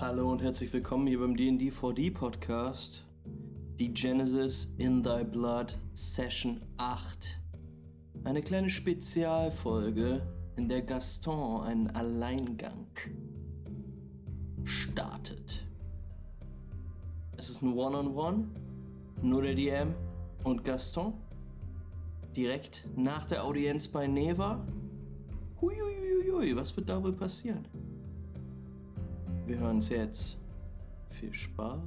Hallo und herzlich willkommen hier beim D&D 4D Podcast. Die Genesis in Thy Blood Session 8. Eine kleine Spezialfolge, in der Gaston einen Alleingang startet. Es ist ein One-on-One, nur der DM und Gaston. Direkt nach der Audienz bei Neva. Huiuiuiui, was wird da wohl passieren? Wir hören es jetzt. Viel Spaß.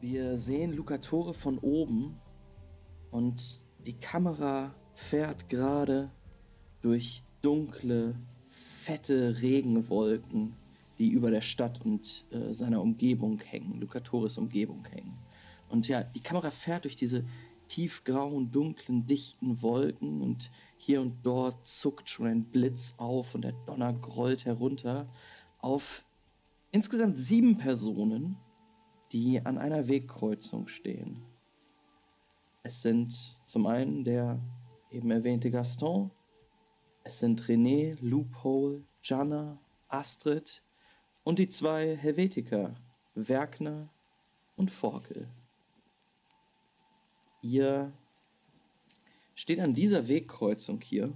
Wir sehen Lucatore von oben und die Kamera fährt gerade durch dunkle, fette Regenwolken, die über der Stadt und äh, seiner Umgebung hängen, Lucatores Umgebung hängen. Und ja, die Kamera fährt durch diese tiefgrauen, dunklen, dichten Wolken und hier und dort zuckt schon ein Blitz auf und der Donner grollt herunter auf insgesamt sieben Personen, die an einer Wegkreuzung stehen. Es sind zum einen der eben erwähnte Gaston, es sind René, Loophole, Jana, Astrid und die zwei Helvetiker, Werkner und Forkel. Ihr steht an dieser Wegkreuzung hier,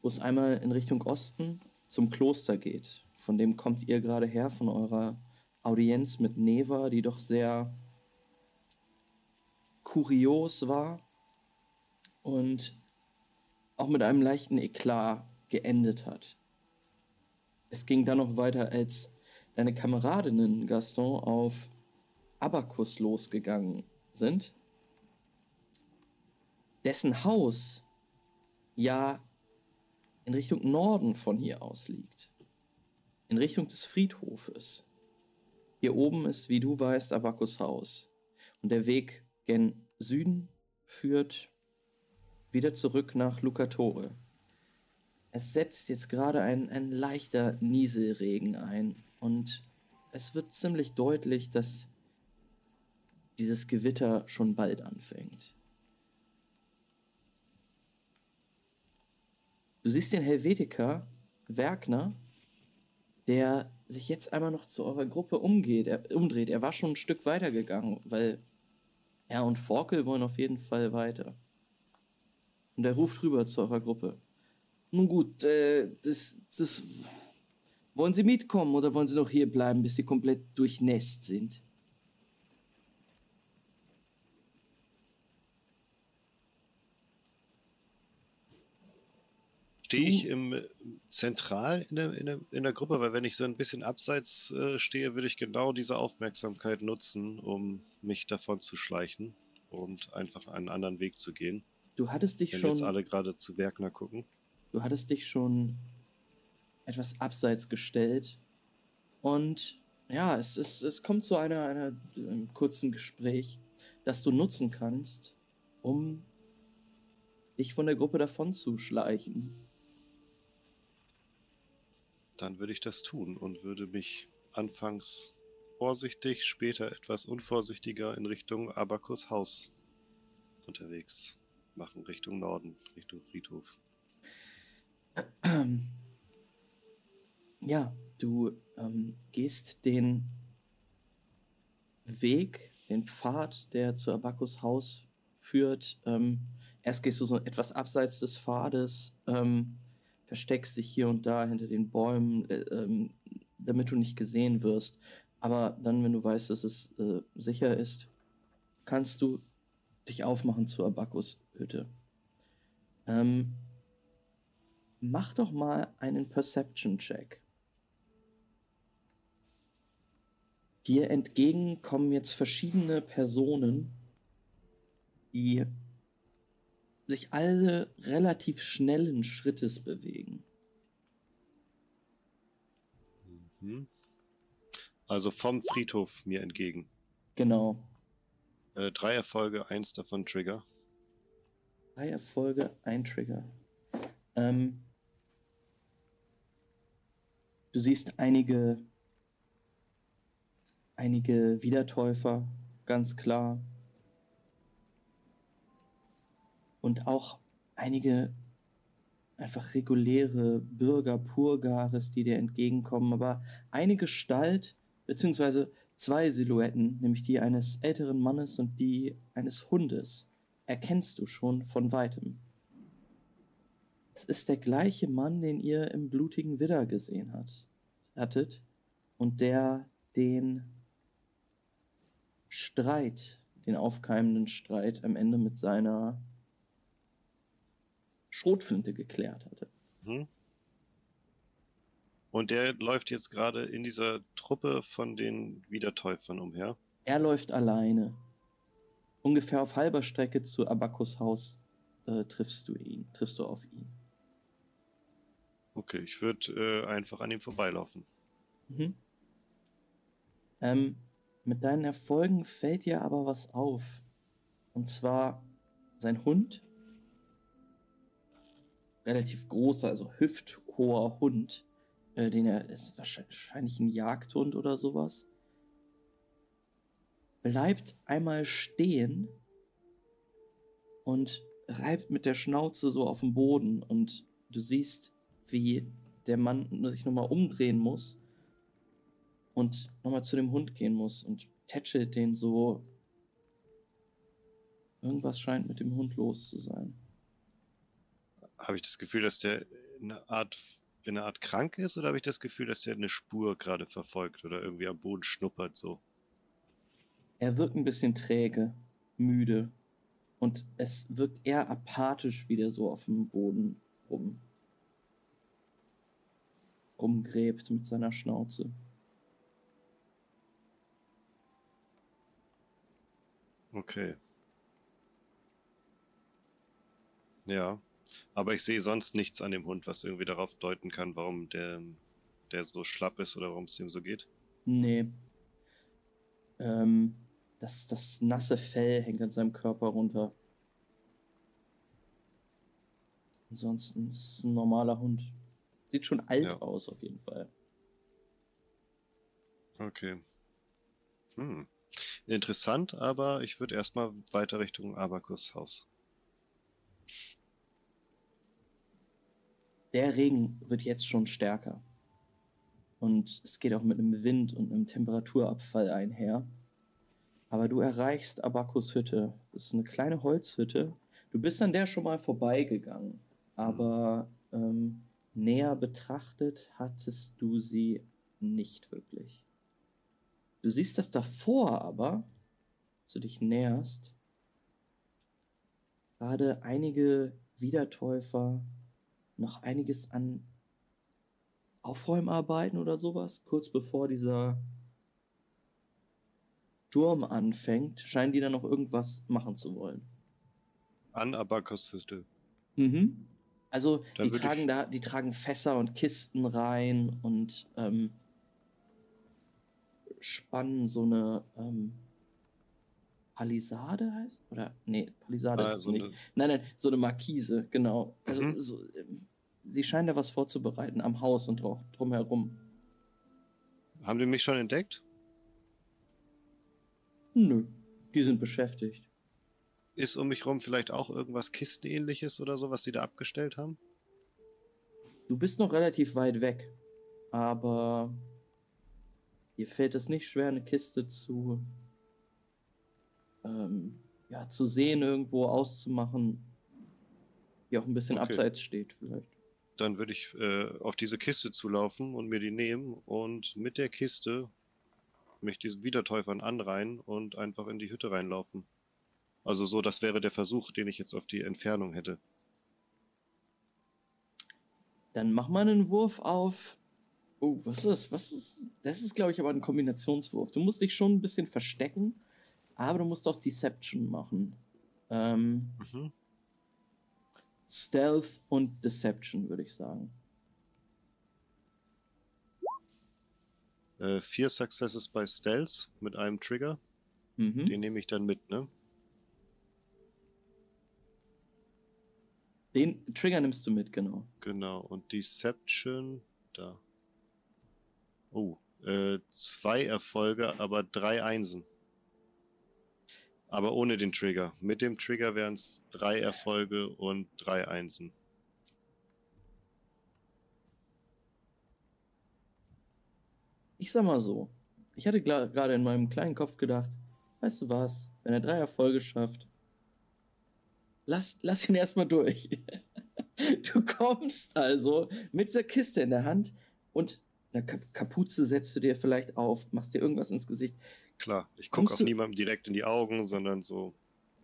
wo es einmal in Richtung Osten zum Kloster geht. Von dem kommt ihr gerade her, von eurer Audienz mit Neva, die doch sehr kurios war und auch mit einem leichten Eklat geendet hat. Es ging dann noch weiter, als deine Kameradinnen Gaston auf Abakus losgegangen sind, dessen Haus ja in Richtung Norden von hier aus liegt. In Richtung des Friedhofes. Hier oben ist, wie du weißt, Abakus Haus. Und der Weg gen Süden führt wieder zurück nach Lucatore. Es setzt jetzt gerade ein, ein leichter Nieselregen ein und es wird ziemlich deutlich, dass dieses Gewitter schon bald anfängt. Du siehst den Helvetiker, Werkner, der sich jetzt einmal noch zu eurer Gruppe umgeht, er, umdreht. Er war schon ein Stück weiter gegangen, weil er und Forkel wollen auf jeden Fall weiter. Und er ruft rüber zu eurer Gruppe. Nun gut, äh, das, das. Wollen Sie mitkommen oder wollen Sie noch hier bleiben, bis Sie komplett durchnässt sind? Stehe ich im, zentral in der, in, der, in der Gruppe, weil wenn ich so ein bisschen abseits äh, stehe, würde ich genau diese Aufmerksamkeit nutzen, um mich davon zu schleichen und einfach einen anderen Weg zu gehen. Du hattest dich wenn schon. jetzt alle gerade zu Werkner gucken. Du hattest dich schon etwas abseits gestellt und ja, es, es, es kommt zu einer, einer einem kurzen Gespräch, das du nutzen kannst, um dich von der Gruppe davon zu schleichen dann würde ich das tun und würde mich anfangs vorsichtig, später etwas unvorsichtiger in Richtung Abakus Haus unterwegs machen, Richtung Norden, Richtung Friedhof. Ja, du ähm, gehst den Weg, den Pfad, der zu Abakus Haus führt. Ähm, erst gehst du so etwas abseits des Pfades, ähm, versteckst dich hier und da hinter den Bäumen, äh, ähm, damit du nicht gesehen wirst. Aber dann, wenn du weißt, dass es äh, sicher ist, kannst du dich aufmachen zur Abakus Hütte. Ähm, mach doch mal einen Perception-Check. Dir entgegen kommen jetzt verschiedene Personen, die sich alle relativ schnellen Schrittes bewegen. Mhm. Also vom Friedhof mir entgegen. Genau. Äh, drei Erfolge, eins davon Trigger. Drei Erfolge, ein Trigger. Ähm, du siehst einige einige Wiedertäufer, ganz klar. Und auch einige einfach reguläre Bürger Purgares, die dir entgegenkommen, aber eine Gestalt, beziehungsweise zwei Silhouetten, nämlich die eines älteren Mannes und die eines Hundes, erkennst du schon von weitem. Es ist der gleiche Mann, den ihr im blutigen Widder gesehen hat, hattet und der den Streit, den aufkeimenden Streit am Ende mit seiner Schrotflinte geklärt hatte. Mhm. Und der läuft jetzt gerade in dieser Truppe von den Wiedertäufern umher. Er läuft alleine. Ungefähr auf halber Strecke zu Abakus Haus äh, triffst du ihn, triffst du auf ihn. Okay, ich würde äh, einfach an ihm vorbeilaufen. Mhm. Ähm, mit deinen Erfolgen fällt dir aber was auf. Und zwar sein Hund relativ großer, also hüfthoher Hund, äh, den er ist wahrscheinlich ein Jagdhund oder sowas, bleibt einmal stehen und reibt mit der Schnauze so auf den Boden und du siehst, wie der Mann sich nochmal umdrehen muss und nochmal zu dem Hund gehen muss und tätschelt den so. Irgendwas scheint mit dem Hund los zu sein habe ich das Gefühl, dass der in einer Art in einer Art krank ist oder habe ich das Gefühl, dass der eine Spur gerade verfolgt oder irgendwie am Boden schnuppert so? Er wirkt ein bisschen träge, müde und es wirkt eher apathisch, wie der so auf dem Boden rum rumgräbt mit seiner Schnauze. Okay. Ja. Aber ich sehe sonst nichts an dem Hund, was irgendwie darauf deuten kann, warum der, der so schlapp ist oder warum es ihm so geht. Nee. Ähm, das, das nasse Fell hängt an seinem Körper runter. Ansonsten ist es ein normaler Hund. Sieht schon alt ja. aus, auf jeden Fall. Okay. Hm. Interessant, aber ich würde erstmal weiter Richtung Abakus Haus. Der Regen wird jetzt schon stärker. Und es geht auch mit einem Wind und einem Temperaturabfall einher. Aber du erreichst Abakus Hütte. Das ist eine kleine Holzhütte. Du bist an der schon mal vorbeigegangen. Aber ähm, näher betrachtet hattest du sie nicht wirklich. Du siehst das davor aber, als du dich näherst, gerade einige Wiedertäufer noch einiges an Aufräumarbeiten oder sowas, kurz bevor dieser Sturm anfängt, scheinen die dann noch irgendwas machen zu wollen. An Abakushütte. Mhm. Also die tragen da, die tragen Fässer und Kisten rein und ähm, spannen so eine ähm, Palisade heißt? Oder? Nee, Palisade ah, ist so es nicht. Eine... Nein, nein, so eine Markise, genau. Also mhm. so, ähm, sie scheinen da was vorzubereiten am Haus und auch drumherum. Haben die mich schon entdeckt? Nö, die sind beschäftigt. Ist um mich rum vielleicht auch irgendwas Kistenähnliches oder so, was sie da abgestellt haben? Du bist noch relativ weit weg, aber dir fällt es nicht schwer, eine Kiste zu ähm, ja, zu sehen, irgendwo auszumachen, die auch ein bisschen okay. abseits steht vielleicht. Dann würde ich äh, auf diese Kiste zulaufen und mir die nehmen und mit der Kiste mich diesen Wiedertäufern anreihen und einfach in die Hütte reinlaufen. Also so, das wäre der Versuch, den ich jetzt auf die Entfernung hätte. Dann mach mal einen Wurf auf. Oh, was ist das? Was ist. Das ist, glaube ich, aber ein Kombinationswurf. Du musst dich schon ein bisschen verstecken aber du musst auch Deception machen. Ähm, mhm. Stealth und Deception, würde ich sagen. Äh, vier Successes bei Stealth mit einem Trigger. Mhm. Den nehme ich dann mit, ne? Den Trigger nimmst du mit, genau. Genau. Und Deception, da. Oh, Äh, zwei Erfolge, aber drei Einsen. Aber ohne den Trigger. Mit dem Trigger wären es drei Erfolge und drei Einsen. Ich sag mal so, ich hatte gerade in meinem kleinen Kopf gedacht, weißt du was, wenn er drei Erfolge schafft, lass, lass ihn erstmal durch. du kommst also mit dieser Kiste in der Hand und eine Kapuze setzt du dir vielleicht auf, machst dir irgendwas ins Gesicht. Klar, ich gucke auch niemandem direkt in die Augen, sondern so.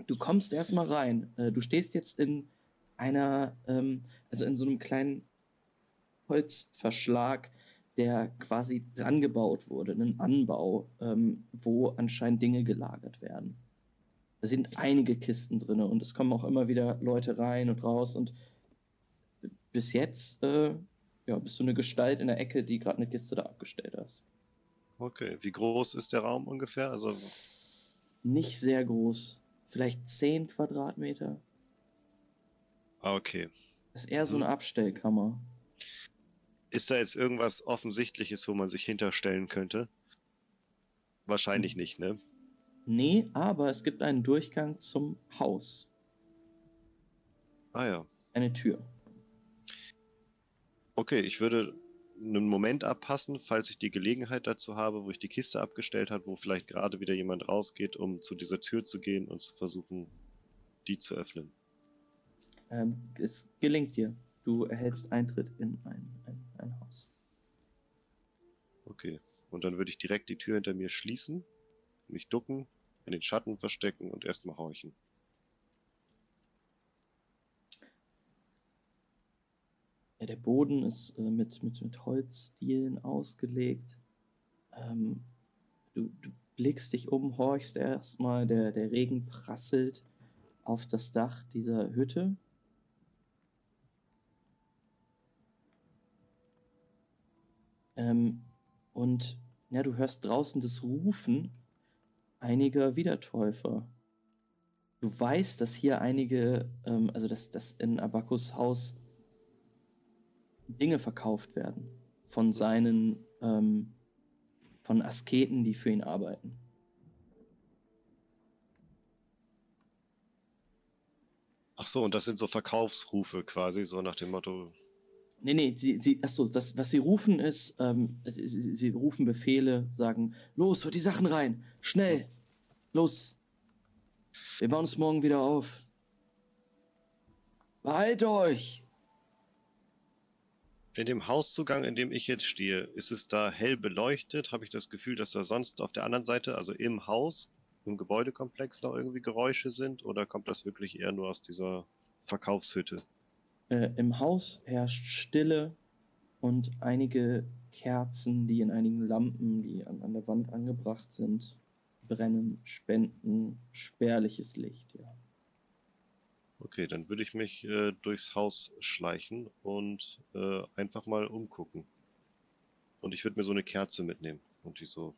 Du kommst erstmal rein. Äh, du stehst jetzt in einer, ähm, also in so einem kleinen Holzverschlag, der quasi dran gebaut wurde, einen Anbau, ähm, wo anscheinend Dinge gelagert werden. Da sind einige Kisten drin und es kommen auch immer wieder Leute rein und raus und bis jetzt äh, ja, bist du eine Gestalt in der Ecke, die gerade eine Kiste da abgestellt hast. Okay, wie groß ist der Raum ungefähr? Also nicht sehr groß, vielleicht 10 Quadratmeter. Ah, okay. Das ist eher so eine hm. Abstellkammer. Ist da jetzt irgendwas Offensichtliches, wo man sich hinterstellen könnte? Wahrscheinlich hm. nicht, ne? Nee, aber es gibt einen Durchgang zum Haus. Ah ja. Eine Tür. Okay, ich würde einen Moment abpassen, falls ich die Gelegenheit dazu habe, wo ich die Kiste abgestellt habe, wo vielleicht gerade wieder jemand rausgeht, um zu dieser Tür zu gehen und zu versuchen, die zu öffnen. Ähm, es gelingt dir. Du erhältst Eintritt in ein, ein, ein Haus. Okay. Und dann würde ich direkt die Tür hinter mir schließen, mich ducken, in den Schatten verstecken und erstmal horchen. Ja, der Boden ist äh, mit, mit, mit Holzdielen ausgelegt. Ähm, du, du blickst dich um, horchst erstmal, der, der Regen prasselt auf das Dach dieser Hütte. Ähm, und ja, du hörst draußen das Rufen einiger Wiedertäufer. Du weißt, dass hier einige, ähm, also dass, dass in Abakus Haus Dinge verkauft werden von seinen, ähm, von Asketen, die für ihn arbeiten. Ach so, und das sind so Verkaufsrufe quasi, so nach dem Motto. Nee, nee, sie, sie, achso, was, was sie rufen ist, ähm, sie, sie, rufen Befehle, sagen, los, hört die Sachen rein, schnell, los. Wir bauen uns morgen wieder auf. Behalt euch! In dem Hauszugang, in dem ich jetzt stehe, ist es da hell beleuchtet? Habe ich das Gefühl, dass da sonst auf der anderen Seite, also im Haus, im Gebäudekomplex noch irgendwie Geräusche sind? Oder kommt das wirklich eher nur aus dieser Verkaufshütte? Äh, Im Haus herrscht Stille und einige Kerzen, die in einigen Lampen, die an, an der Wand angebracht sind, brennen, spenden spärliches Licht, ja. Okay, dann würde ich mich äh, durchs Haus schleichen und äh, einfach mal umgucken. Und ich würde mir so eine Kerze mitnehmen und die so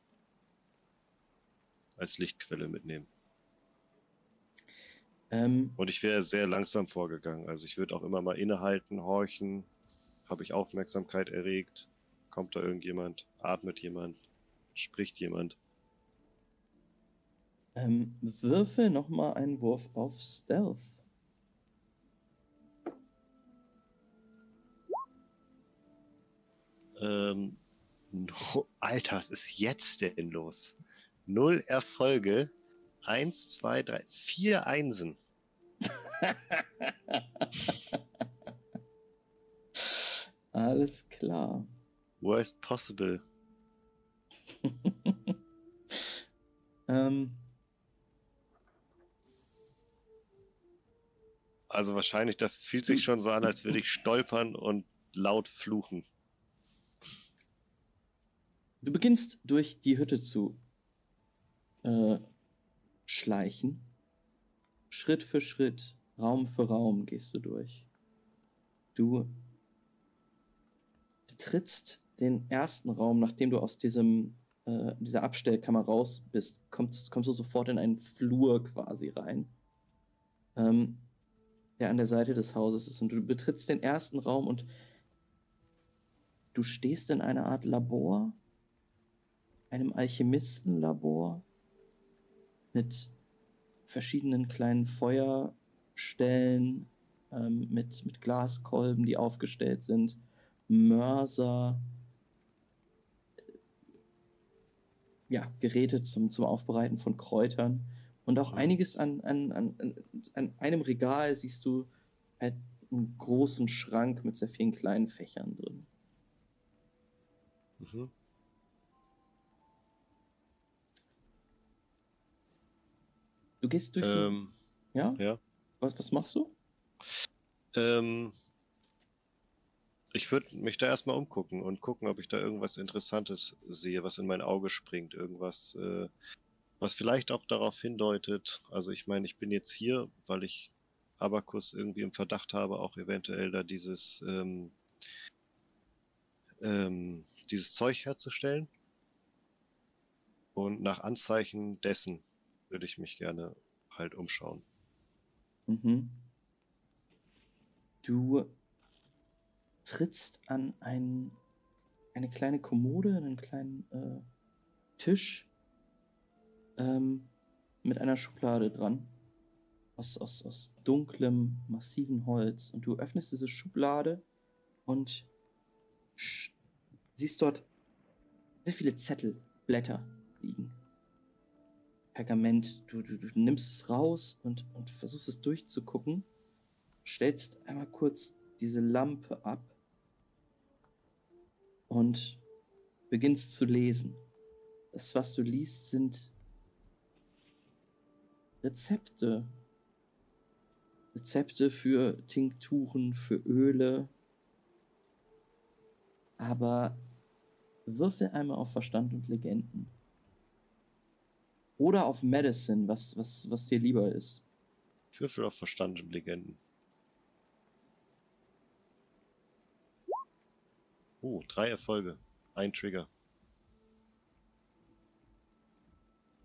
als Lichtquelle mitnehmen. Ähm, und ich wäre sehr langsam vorgegangen. Also ich würde auch immer mal innehalten, horchen. Habe ich Aufmerksamkeit erregt? Kommt da irgendjemand? Atmet jemand? Spricht jemand? Ähm, würfel nochmal einen Wurf auf Stealth. Ähm, no, Alter, was ist jetzt denn los? Null Erfolge. Eins, zwei, drei, vier Einsen. Alles klar. Worst possible. ähm. Also wahrscheinlich, das fühlt sich schon so an, als würde ich stolpern und laut fluchen. Du beginnst durch die Hütte zu äh, schleichen. Schritt für Schritt, Raum für Raum gehst du durch. Du trittst den ersten Raum, nachdem du aus diesem äh, dieser Abstellkammer raus bist, kommst, kommst du sofort in einen Flur quasi rein, ähm, der an der Seite des Hauses ist. Und du betrittst den ersten Raum und du stehst in einer Art Labor einem Alchemistenlabor mit verschiedenen kleinen Feuerstellen, ähm, mit, mit Glaskolben, die aufgestellt sind, Mörser, ja, Geräte zum, zum Aufbereiten von Kräutern und auch einiges an, an, an, an einem Regal siehst du halt einen großen Schrank mit sehr vielen kleinen Fächern drin. Mhm. Du gehst durch. Ähm, so, ja? Ja. Was, was machst du? Ähm, ich würde mich da erstmal umgucken und gucken, ob ich da irgendwas Interessantes sehe, was in mein Auge springt. Irgendwas, äh, was vielleicht auch darauf hindeutet. Also ich meine, ich bin jetzt hier, weil ich Abakus irgendwie im Verdacht habe, auch eventuell da dieses, ähm, ähm, dieses Zeug herzustellen. Und nach Anzeichen dessen würde ich mich gerne halt umschauen. Mhm. Du trittst an ein, eine kleine Kommode, einen kleinen äh, Tisch ähm, mit einer Schublade dran. Aus, aus, aus dunklem, massiven Holz. Und du öffnest diese Schublade und siehst dort sehr viele Zettel, Blätter liegen. Pergament. Du, du, du nimmst es raus und, und versuchst es durchzugucken. Stellst einmal kurz diese Lampe ab und beginnst zu lesen. Das, was du liest, sind Rezepte. Rezepte für Tinkturen, für Öle. Aber würfel einmal auf Verstand und Legenden. Oder auf Medicine, was, was, was dir lieber ist. Ich würfel auf Verstand und Legenden. Oh, drei Erfolge. Ein Trigger.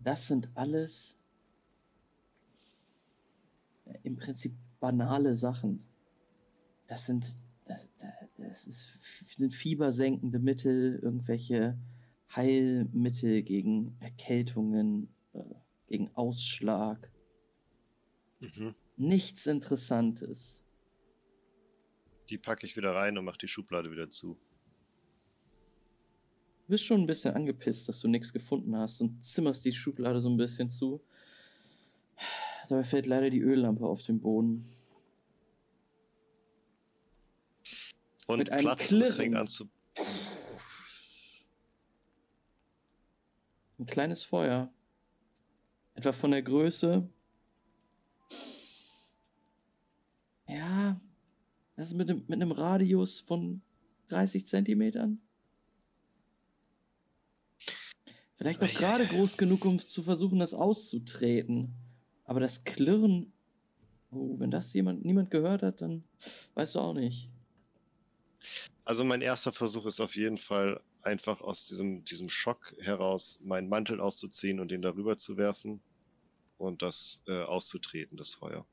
Das sind alles äh, im Prinzip banale Sachen. Das sind, das, das ist, sind fiebersenkende Mittel, irgendwelche Heilmittel gegen Erkältungen, gegen Ausschlag. Mhm. Nichts Interessantes. Die packe ich wieder rein und mache die Schublade wieder zu. Du bist schon ein bisschen angepisst, dass du nichts gefunden hast und zimmerst die Schublade so ein bisschen zu. Dabei fällt leider die Öllampe auf den Boden. Und Mit einem Platz, Klirren. fängt an zu. Ein kleines Feuer. Etwa von der Größe. Ja, das ist mit, mit einem Radius von 30 Zentimetern. Vielleicht noch gerade groß genug, um zu versuchen, das auszutreten. Aber das Klirren. Oh, wenn das jemand, niemand gehört hat, dann weißt du auch nicht. Also mein erster Versuch ist auf jeden Fall einfach aus diesem, diesem Schock heraus meinen Mantel auszuziehen und den darüber zu werfen und das äh, auszutreten, das Feuer.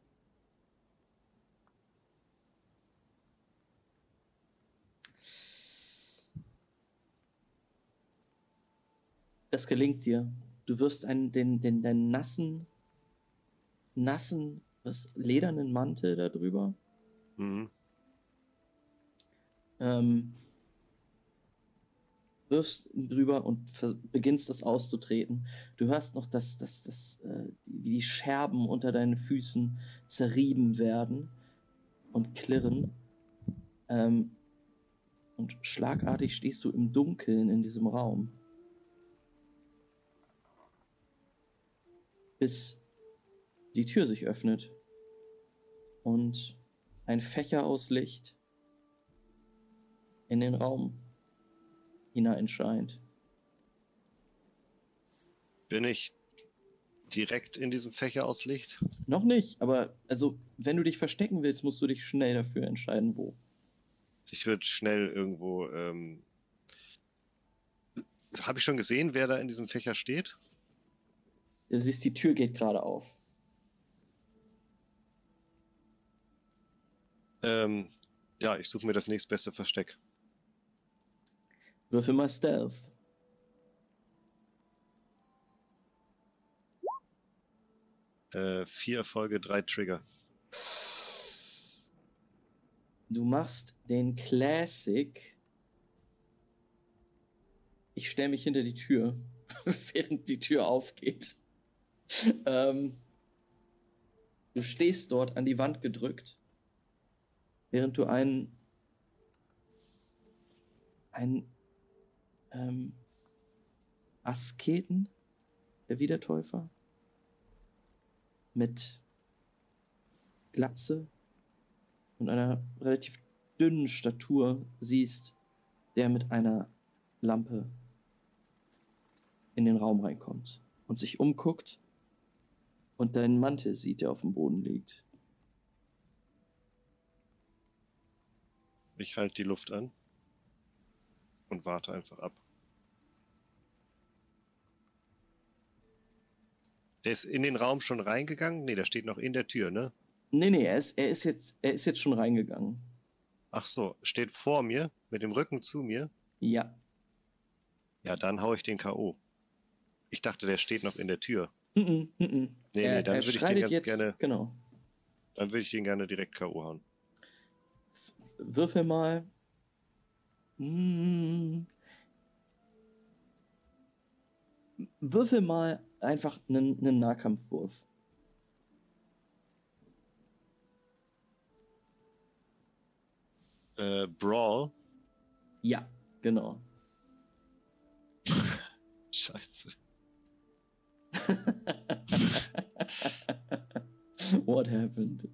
Das gelingt dir. Du wirst einen, den, den, den nassen, nassen, was, ledernen Mantel darüber. Mhm. Ähm, wirfst ihn drüber und beginnst das auszutreten. Du hörst noch, dass, dass, dass äh, die, die Scherben unter deinen Füßen zerrieben werden und klirren. Ähm, und schlagartig stehst du im Dunkeln in diesem Raum. bis die Tür sich öffnet und ein Fächer aus Licht in den Raum hineinscheint. Bin ich direkt in diesem Fächer aus Licht? Noch nicht, aber also, wenn du dich verstecken willst, musst du dich schnell dafür entscheiden, wo. Ich würde schnell irgendwo. Ähm... Habe ich schon gesehen, wer da in diesem Fächer steht? Du siehst, die Tür geht gerade auf. Ähm, ja, ich suche mir das nächstbeste Versteck. Würfel mal Stealth. Vier Erfolge, drei Trigger. Du machst den Classic. Ich stelle mich hinter die Tür, während die Tür aufgeht. ähm, du stehst dort an die Wand gedrückt, während du einen, einen ähm, Asketen, der Wiedertäufer, mit Glatze und einer relativ dünnen Statur siehst, der mit einer Lampe in den Raum reinkommt und sich umguckt und deinen Mantel sieht, der auf dem Boden liegt. Ich halte die Luft an und warte einfach ab. Der ist in den Raum schon reingegangen? Nee, der steht noch in der Tür, ne? Nee, nee, er ist, er ist, jetzt, er ist jetzt schon reingegangen. Ach so, steht vor mir, mit dem Rücken zu mir? Ja. Ja, dann hau ich den K.O. Ich dachte, der steht noch in der Tür. Mm -mm, mm -mm. Nee, er, nee, dann würde ich den ganz jetzt, gerne, Genau. dann würde ich den gerne direkt K.O. hauen. Würfel mal. Mm. Würfel mal einfach einen, einen Nahkampfwurf. Äh, Brawl. Ja, genau. Scheiße. What happened?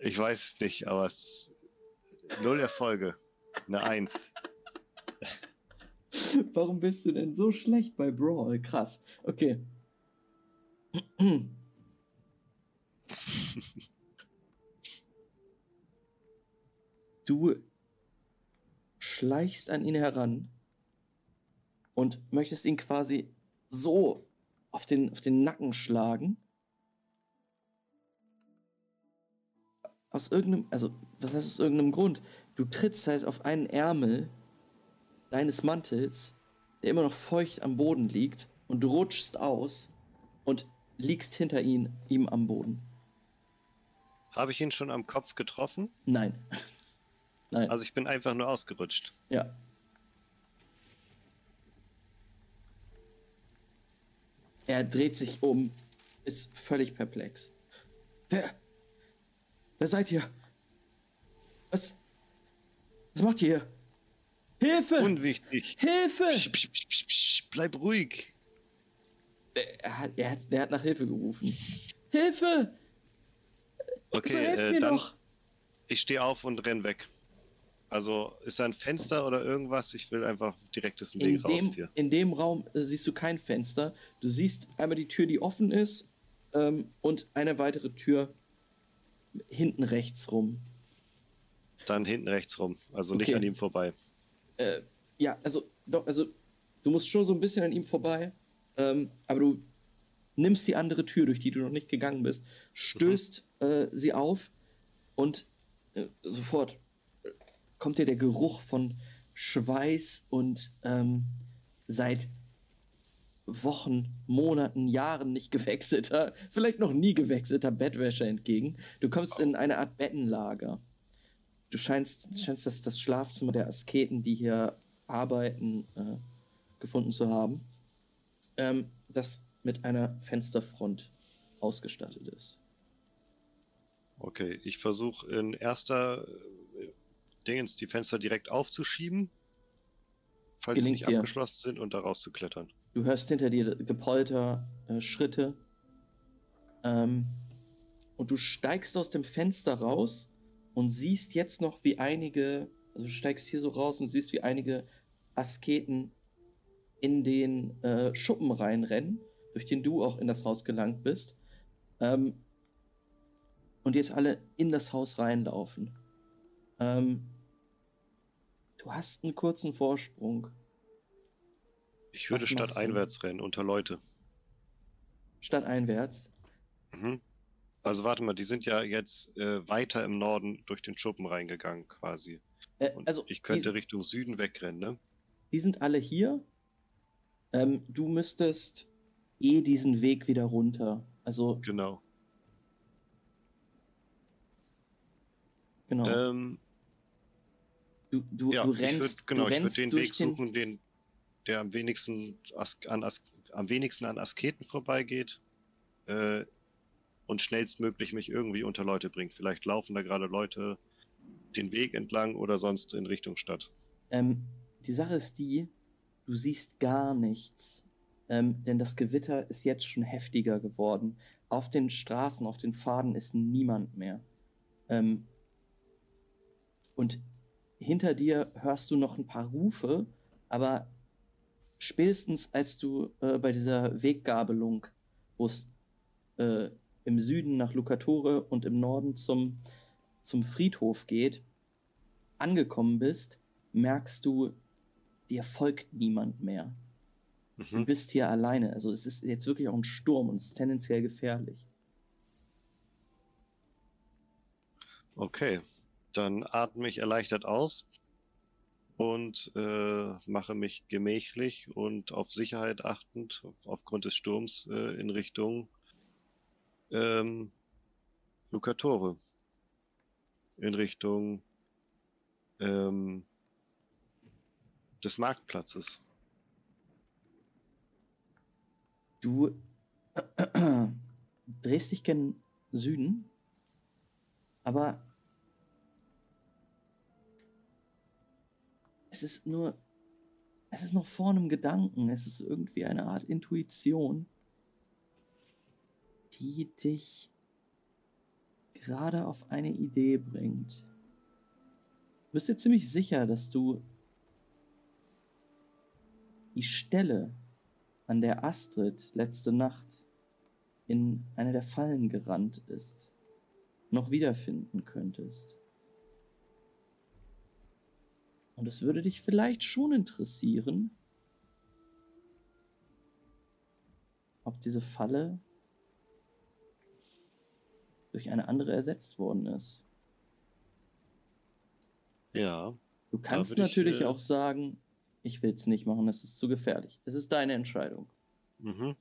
Ich weiß nicht, aber es, null Erfolge. Eine Eins. Warum bist du denn so schlecht bei Brawl? Krass. Okay. Du schleichst an ihn heran und möchtest ihn quasi so auf den, auf den Nacken schlagen. Aus irgendeinem, also, was heißt aus irgendeinem Grund? Du trittst halt auf einen Ärmel deines Mantels, der immer noch feucht am Boden liegt, und du rutschst aus und liegst hinter ihn, ihm am Boden. Habe ich ihn schon am Kopf getroffen? Nein. Nein. Also ich bin einfach nur ausgerutscht. ja. Er dreht sich um, ist völlig perplex. Wer? Wer seid ihr? Was? Was macht ihr hier? Hilfe! Unwichtig. Hilfe! Psch, psch, psch, psch, psch, bleib ruhig. Er hat, er, hat, er hat nach Hilfe gerufen. Hilfe! so Okay, helft äh, mir dann doch! ich stehe auf und renn weg. Also ist da ein Fenster oder irgendwas? Ich will einfach direkt aus dem In Weg raus dem, hier. in dem Raum äh, siehst du kein Fenster. Du siehst einmal die Tür, die offen ist, ähm, und eine weitere Tür hinten rechts rum. Dann hinten rechts rum. Also nicht Okay. an ihm vorbei. Äh, ja, also, doch, also, du musst schon so ein bisschen an ihm vorbei, ähm, aber du nimmst die andere Tür, durch die du noch nicht gegangen bist, stößt äh, sie auf und äh, sofort kommt dir der Geruch von Schweiß und ähm, seit Wochen, Monaten, Jahren nicht gewechselter, vielleicht noch nie gewechselter Bettwäsche entgegen. Du kommst in eine Art Bettenlager. Du scheinst, scheinst das, das Schlafzimmer der Asketen, die hier arbeiten, äh, gefunden zu haben, ähm, das mit einer Fensterfront ausgestattet ist. Okay, ich versuche in erster äh, Dingens die Fenster direkt aufzuschieben, falls sie Gelingt nicht dir. abgeschlossen sind und da rauszuklettern. Du hörst hinter dir Gepolter, äh, Schritte. Ähm, und du steigst aus dem Fenster raus und siehst jetzt noch, wie einige, also du steigst hier so raus und siehst, wie einige Asketen in den äh, Schuppen reinrennen, durch den du auch in das Haus gelangt bist. Ähm, und jetzt alle in das Haus reinlaufen. Ähm, du hast einen kurzen Vorsprung. Ich würde du? stadteinwärts rennen, unter Leute. Stadteinwärts. Mhm. Also warte mal, die sind ja jetzt äh, weiter im Norden durch den Schuppen reingegangen quasi. Äh, also, ich könnte die, Richtung Süden wegrennen, ne? die sind alle hier. Ähm, du müsstest eh diesen Weg wieder runter Also, Genau. genau. Ähm, du, du, ja, du ich würde rennst, genau, du ich rennst würd den durch Weg den, suchen, den, der am wenigsten an am wenigsten an Asketen vorbeigeht äh, und schnellstmöglich mich irgendwie unter Leute bringt. Vielleicht laufen da gerade Leute den Weg entlang oder sonst in Richtung Stadt. Ähm, die Sache ist die, du siehst gar nichts. Ähm, denn das Gewitter ist jetzt schon heftiger geworden. Auf den Straßen, auf den Pfaden ist niemand mehr. Ähm, und hinter dir hörst du noch ein paar Rufe, aber spätestens als du äh, bei dieser Weggabelung, wo es äh, im Süden nach Lucatore und im Norden zum, zum Friedhof geht, angekommen bist, merkst du, dir folgt niemand mehr. Du Mhm. bist hier alleine. Also es ist jetzt wirklich auch ein Sturm und es ist tendenziell gefährlich. Okay, dann atme ich erleichtert aus und äh, mache mich gemächlich und auf Sicherheit achtend aufgrund des Sturms äh, in Richtung ähm, Lucatore. In Richtung ähm, des Marktplatzes. Du drehst dich gen Süden, aber es ist nur, es ist noch vor einem Gedanken, es ist irgendwie eine Art Intuition, die dich gerade auf eine Idee bringt. Du bist dir ziemlich sicher, dass du die Stelle, an der Astrid letzte Nacht in eine der Fallen gerannt ist, noch wiederfinden könntest. Und es würde dich vielleicht schon interessieren, ob diese Falle durch eine andere ersetzt worden ist. Ja, Du kannst würde ich, natürlich äh, auch sagen, ich will es nicht machen, es ist zu gefährlich. Es ist deine Entscheidung. Mhm.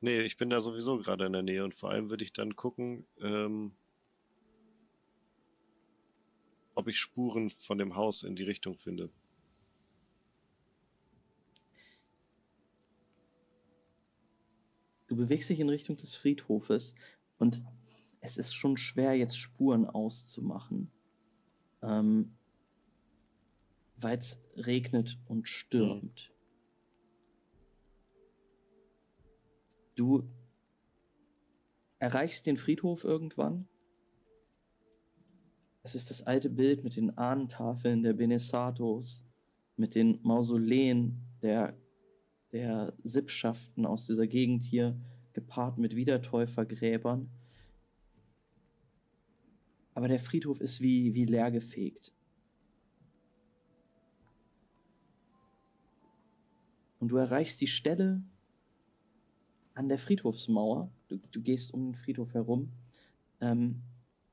Nee, ich bin da sowieso gerade in der Nähe und vor allem würde ich dann gucken, ähm, ob ich Spuren von dem Haus in die Richtung finde. Du bewegst dich in Richtung des Friedhofes und es ist schon schwer, jetzt Spuren auszumachen. Ähm, weil es regnet und stürmt. Du erreichst den Friedhof irgendwann. Es ist das alte Bild mit den Ahnentafeln der Benesatos, mit den Mausoleen der, der Sippschaften aus dieser Gegend hier, gepaart mit Wiedertäufergräbern. Aber der Friedhof ist wie, wie leergefegt. Und du erreichst die Stelle an der Friedhofsmauer. Du, du gehst um den Friedhof herum, ähm,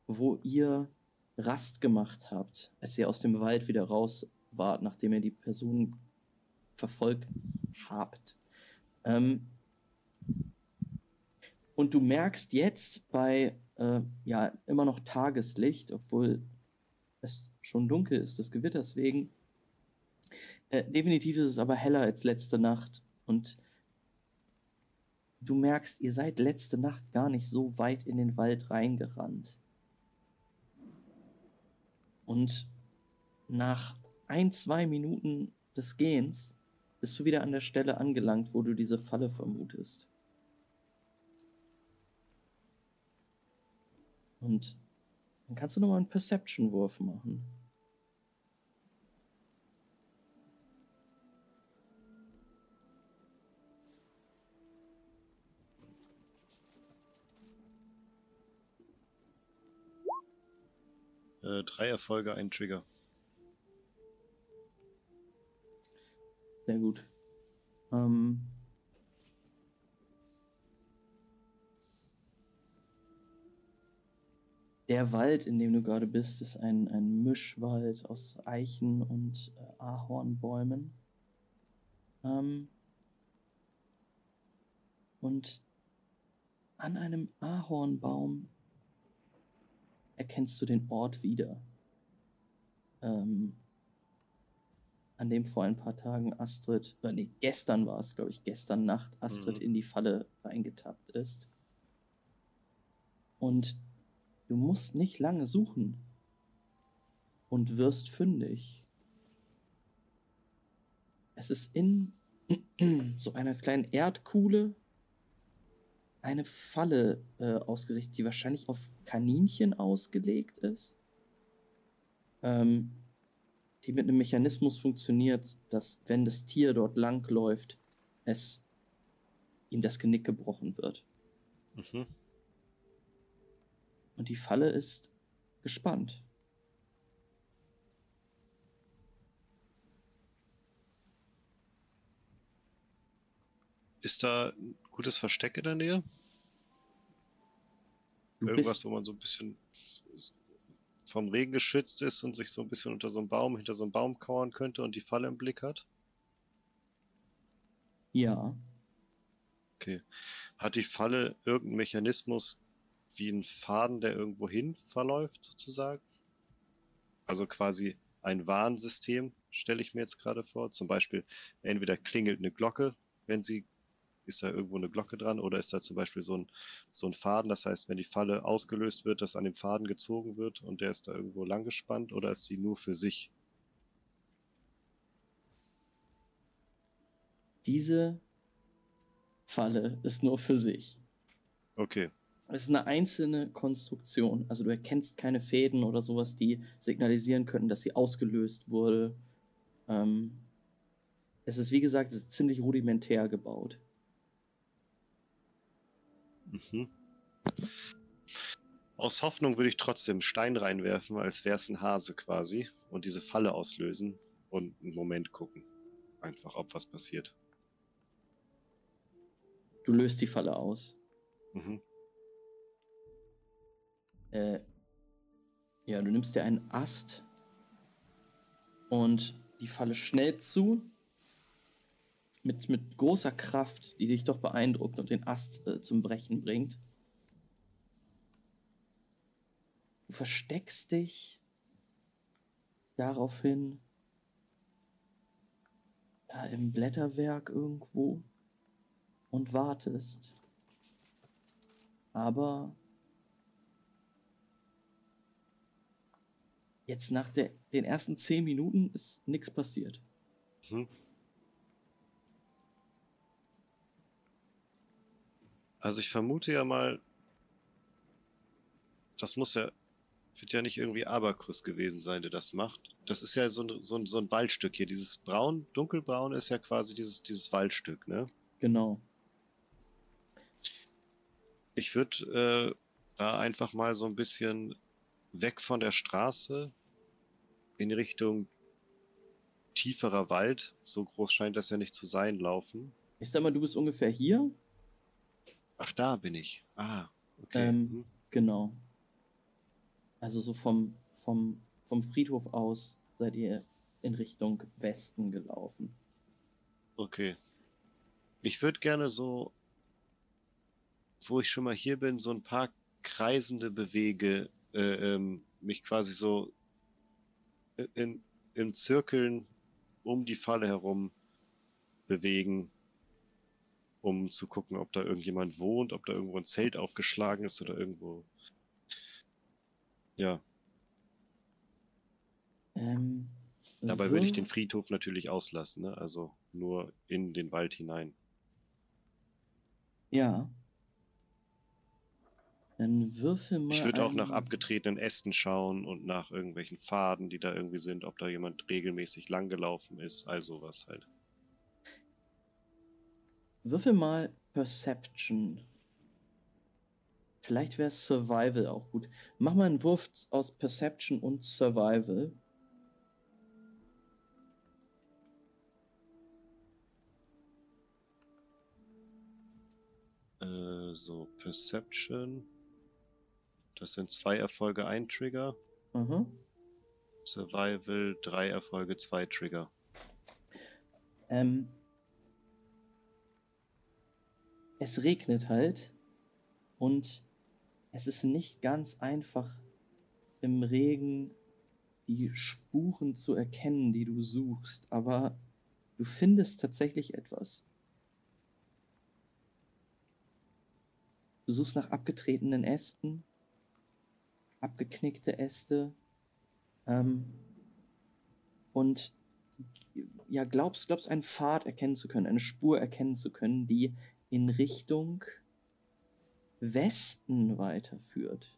wo ihr Rast gemacht habt, als ihr aus dem Wald wieder raus wart, nachdem ihr die Person verfolgt habt. Ähm, und du merkst jetzt bei äh, ja immer noch Tageslicht, obwohl es schon dunkel ist, des Gewitters wegen. Äh, definitiv ist es aber heller als letzte Nacht und du merkst, ihr seid letzte Nacht gar nicht so weit in den Wald reingerannt. Und nach ein, zwei Minuten des Gehens bist du wieder an der Stelle angelangt, wo du diese Falle vermutest. Und dann kannst du nochmal einen Perception-Wurf machen. Äh, drei Erfolge, ein Trigger. Sehr gut. Ähm, der Wald, in dem du gerade bist, ist ein, ein Mischwald aus Eichen und äh, Ahornbäumen. Ähm, und an einem Ahornbaum erkennst du den Ort wieder, ähm, an dem vor ein paar Tagen Astrid, äh, nee, gestern war es, glaube ich, gestern Nacht Astrid Mhm. in die Falle reingetappt ist. Und du musst nicht lange suchen und wirst fündig. Es ist in so einer kleinen Erdkuhle eine Falle äh, ausgerichtet, die wahrscheinlich auf Kaninchen ausgelegt ist. Ähm, die mit einem Mechanismus funktioniert, dass wenn das Tier dort langläuft, es ihm das Genick gebrochen wird. Mhm. Und die Falle ist gespannt. Ist da ein gutes Versteck in der Nähe? Irgendwas, wo man so ein bisschen vom Regen geschützt ist und sich so ein bisschen unter so einem Baum, hinter so einem Baum kauern könnte und die Falle im Blick hat? ja, Okay. Hat die Falle irgendeinen Mechanismus wie ein Faden, der irgendwo hin verläuft, sozusagen? Also quasi ein Warnsystem, stelle ich mir jetzt gerade vor. Zum Beispiel, entweder klingelt eine Glocke, wenn sie, ist da irgendwo eine Glocke dran, oder ist da zum Beispiel so ein, so ein Faden, das heißt, wenn die Falle ausgelöst wird, dass an dem Faden gezogen wird und der ist da irgendwo lang gespannt, oder ist die nur für sich? diese Falle ist nur für sich. Okay. Es ist eine einzelne Konstruktion. Also du erkennst keine Fäden oder sowas, die signalisieren könnten, dass sie ausgelöst wurde. Ähm, es ist, wie gesagt, es ist ziemlich rudimentär gebaut. Mhm. Aus Hoffnung würde ich trotzdem Stein reinwerfen, als wäre es ein Hase quasi, und diese Falle auslösen und einen Moment gucken. Einfach, ob was passiert. Du löst die Falle aus. Mhm. Äh, ja, du nimmst dir einen Ast und die Falle schnell zu. Mit, mit großer Kraft, die dich doch beeindruckt und den Ast äh, zum Brechen bringt. Du versteckst dich daraufhin da im Blätterwerk irgendwo und wartest. Aber jetzt nach der, den ersten zehn Minuten ist nichts passiert. Mhm. Also ich vermute ja mal, das muss ja, wird ja nicht irgendwie Abakus gewesen sein, der das macht. Das ist ja so ein, so ein, so ein Waldstück hier. Dieses Braun, dunkelbraun ist ja quasi dieses, dieses Waldstück, ne? Genau. Ich würde äh, da einfach mal so ein bisschen weg von der Straße in Richtung tieferer Wald. So groß scheint das ja nicht zu sein, laufen. Ich sag mal, du bist ungefähr hier. Ach, da bin ich. Ah, okay. Ähm, Mhm. Genau. Also so vom, vom, vom Friedhof aus seid ihr in Richtung Westen gelaufen. Okay. Ich würde gerne so, wo ich schon mal hier bin, so ein paar kreisende Bewege, äh, ähm, mich quasi so in, in Zirkeln um die Falle herum bewegen, um zu gucken, ob da irgendjemand wohnt, ob da irgendwo ein Zelt aufgeschlagen ist oder irgendwo. Ja, Ähm, dabei würde ich den Friedhof natürlich auslassen, ne? Also nur in den Wald hinein. Ja. Dann würfel mal. Ich würde auch nach abgetretenen Ästen schauen und nach irgendwelchen Pfaden, die da irgendwie sind, ob da jemand regelmäßig langgelaufen ist, all sowas halt. Würfel mal Perception. Vielleicht wäre Survival auch gut. Mach mal einen Wurf aus Perception und Survival. Äh, so, Perception. Das sind zwei Erfolge, ein Trigger. Aha. Survival, drei Erfolge, zwei Trigger. Ähm, es regnet halt. Und es ist nicht ganz einfach, im Regen die Spuren zu erkennen, die du suchst, aber du findest tatsächlich etwas. Du suchst nach abgetretenen Ästen, abgeknickte Äste ähm, und ja, glaubst, glaubst einen Pfad erkennen zu können, eine Spur erkennen zu können, die in Richtung Westen weiterführt.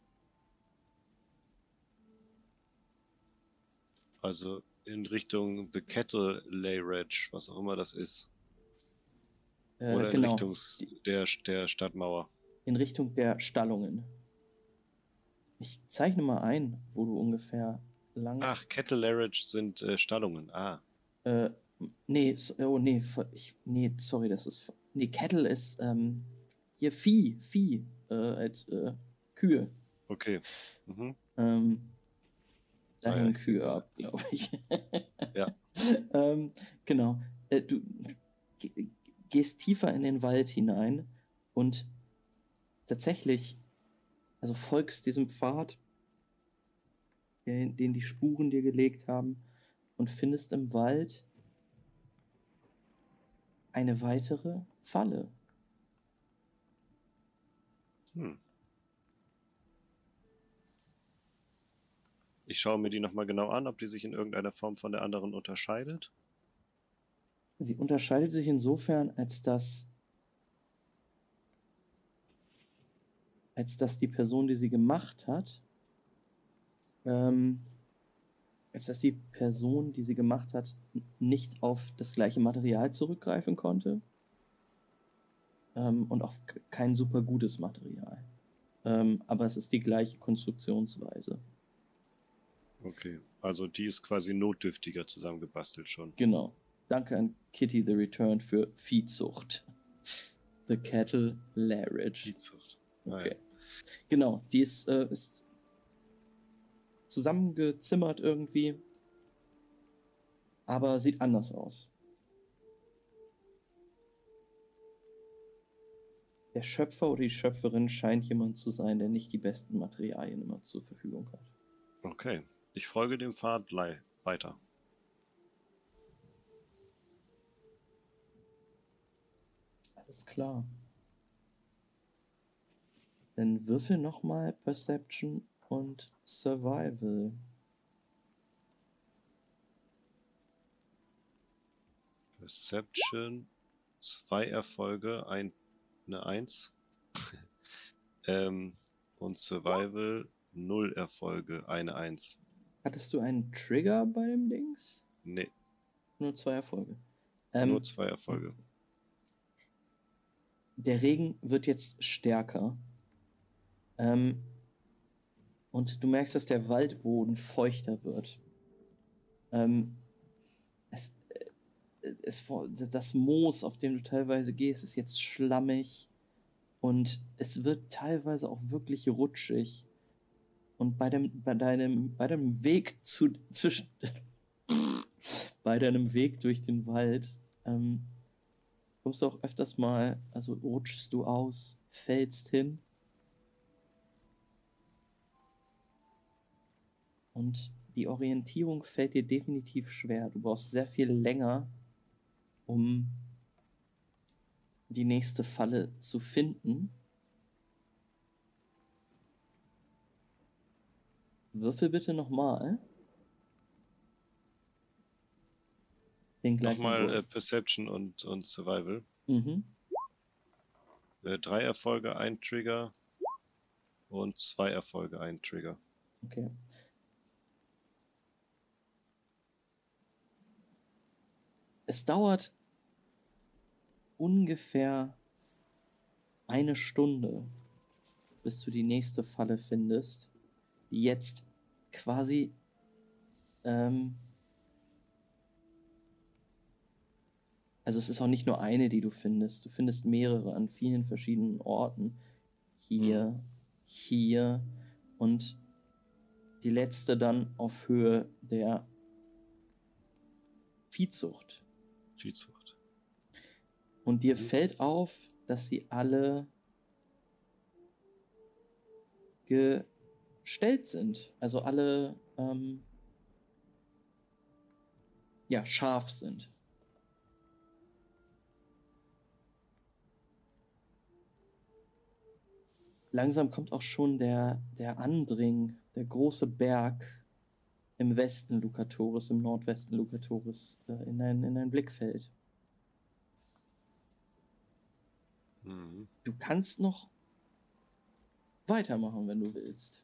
Also in Richtung The Kettle Lay Ridge, was auch immer das ist. Äh, Oder in genau. Richtung der, der Stadtmauer. In Richtung der Stallungen. Ich zeichne mal ein, wo du ungefähr lang. Ach, Kettle Lay Ridge sind äh, Stallungen. Ah. Äh, nee, oh nee, ich, nee, sorry, das ist. Nee, Kettle ist ähm, hier Vieh, Vieh, äh, als äh, Kühe. Okay. Mhm. Ähm, da hängen Kühe ab, glaube ich. ja. ähm, genau. Äh, du gehst tiefer in den Wald hinein und tatsächlich, also folgst diesem Pfad, den die Spuren dir gelegt haben, und findest im Wald eine weitere Falle. Hm. Ich schaue mir die nochmal genau an, ob die sich in irgendeiner Form von der anderen unterscheidet. Sie unterscheidet sich insofern, als dass, als dass die Person, die sie gemacht hat, ähm, als dass die Person, die sie gemacht hat, nicht auf das gleiche Material zurückgreifen konnte ähm, und auf kein super gutes Material. Ähm, aber es ist die gleiche Konstruktionsweise. Okay, also die ist quasi notdürftiger zusammengebastelt schon. Genau. Danke an Kitty the Return für Viehzucht. The Cattle Larridge. Viehzucht. Okay. Ja. Genau, die ist, äh, ist zusammengezimmert irgendwie, aber sieht anders aus. Der Schöpfer oder die Schöpferin scheint jemand zu sein, der nicht die besten Materialien immer zur Verfügung hat. Okay. Ich folge dem Pfad weiter. Alles klar. Dann würfel nochmal Perception und Survival. Perception, zwei Erfolge, ein, eine Eins. ähm, und Survival, null Erfolge, eine Eins. Hattest du einen Trigger bei dem Dings? Nee. Nur zwei Erfolge. Ähm, Nur zwei Erfolge. Der Regen wird jetzt stärker. Ähm, und du merkst, dass der Waldboden feuchter wird. Ähm, es, äh, es, das Moos, auf dem du teilweise gehst, ist jetzt schlammig. Und es wird teilweise auch wirklich rutschig. Und bei, dem, bei, deinem, bei deinem Weg zu, zwischen, bei deinem Weg durch den Wald ähm, kommst du auch öfters mal, also rutschst du aus, fällst hin. Und die Orientierung fällt dir definitiv schwer. Du brauchst sehr viel länger, um die nächste Falle zu finden. Würfel bitte nochmal. Nochmal äh, Perception und, und Survival. Mhm. Äh, drei Erfolge, ein Trigger und zwei Erfolge, ein Trigger. Okay. Es dauert ungefähr eine Stunde, bis du die nächste Falle findest jetzt quasi ähm, also es ist auch nicht nur eine, die du findest. Du findest mehrere an vielen verschiedenen Orten. Hier, mhm. hier und die letzte dann auf Höhe der Viehzucht. Viehzucht. Und dir mhm. fällt auf, dass sie alle gestellt sind. Also alle ähm, ja, scharf sind. Langsam kommt auch schon der, der Andring, der große Berg im Westen Lukatoris, im Nordwesten Lukatoris, äh, in, dein, in dein Blickfeld. Mhm. Du kannst noch weitermachen, wenn du willst.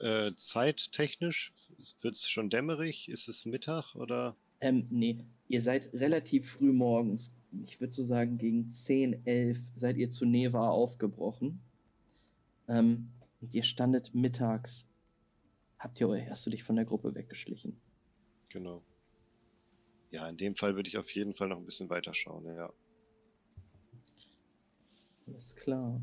Äh, zeittechnisch wird es schon dämmerig? Ist es Mittag oder? Ähm, nee, ihr seid relativ früh morgens. Ich würde so sagen, gegen 10, 11 seid ihr zu Neva aufgebrochen. Ähm, und ihr standet mittags. Habt ihr hast du dich von der Gruppe weggeschlichen? Genau. Ja, in dem Fall würde ich auf jeden Fall noch ein bisschen weiter schauen, ja. Alles klar.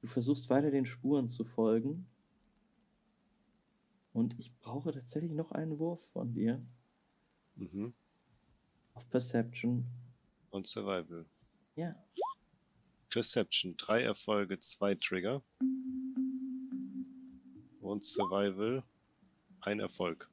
Du versuchst weiter den Spuren zu folgen. Und ich brauche tatsächlich noch einen Wurf von dir. Mhm. Auf Perception. Und Survival. Ja. Perception. Drei Erfolge, zwei Trigger. Und Survival. Ein Erfolg.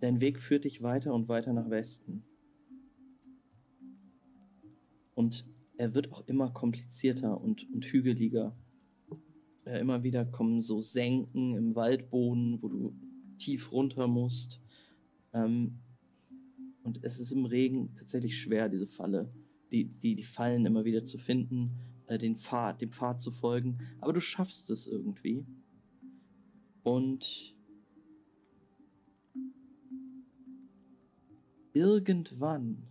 Dein Weg führt dich weiter und weiter nach Westen. Und er wird auch immer komplizierter und, und hügeliger. Äh, immer wieder kommen so Senken im Waldboden, wo du tief runter musst. Ähm, und es ist im Regen tatsächlich schwer, diese Falle, die, die, die Fallen immer wieder zu finden, äh, den Pfad, dem Pfad zu folgen. Aber du schaffst es irgendwie. Und irgendwann,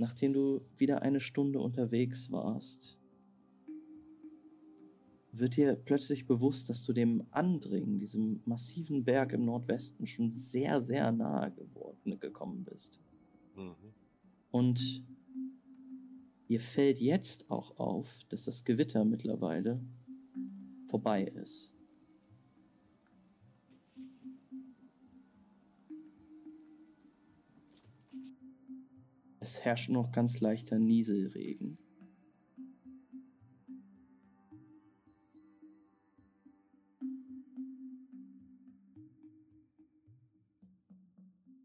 nachdem du wieder eine Stunde unterwegs warst, wird dir plötzlich bewusst, dass du dem Andringen, diesem massiven Berg im Nordwesten, schon sehr, sehr nahe geworden, gekommen bist. Mhm. Und ihr fällt jetzt auch auf, dass das Gewitter mittlerweile vorbei ist. Es herrscht noch ganz leichter Nieselregen.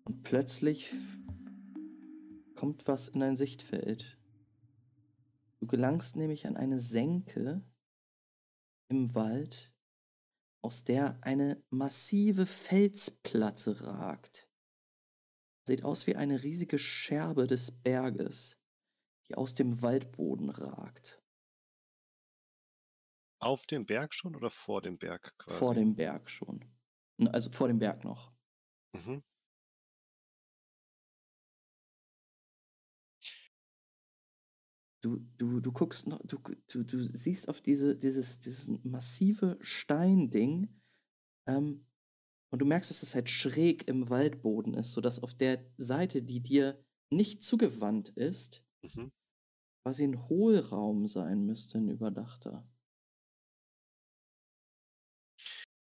Und plötzlich kommt was in dein Sichtfeld. Du gelangst nämlich an eine Senke im Wald, aus der eine massive Felsplatte ragt. Sieht aus wie eine riesige Scherbe des Berges, die aus dem Waldboden ragt. Auf dem Berg schon oder vor dem Berg quasi? Vor dem Berg schon. Also vor dem Berg noch. Mhm. Du, du, du guckst noch, du, du, du siehst auf diese, dieses, dieses massive Steinding, ähm, und du merkst, dass es halt schräg im Waldboden ist, sodass auf der Seite, die dir nicht zugewandt ist, mhm. quasi ein Hohlraum sein müsste, ein überdachter.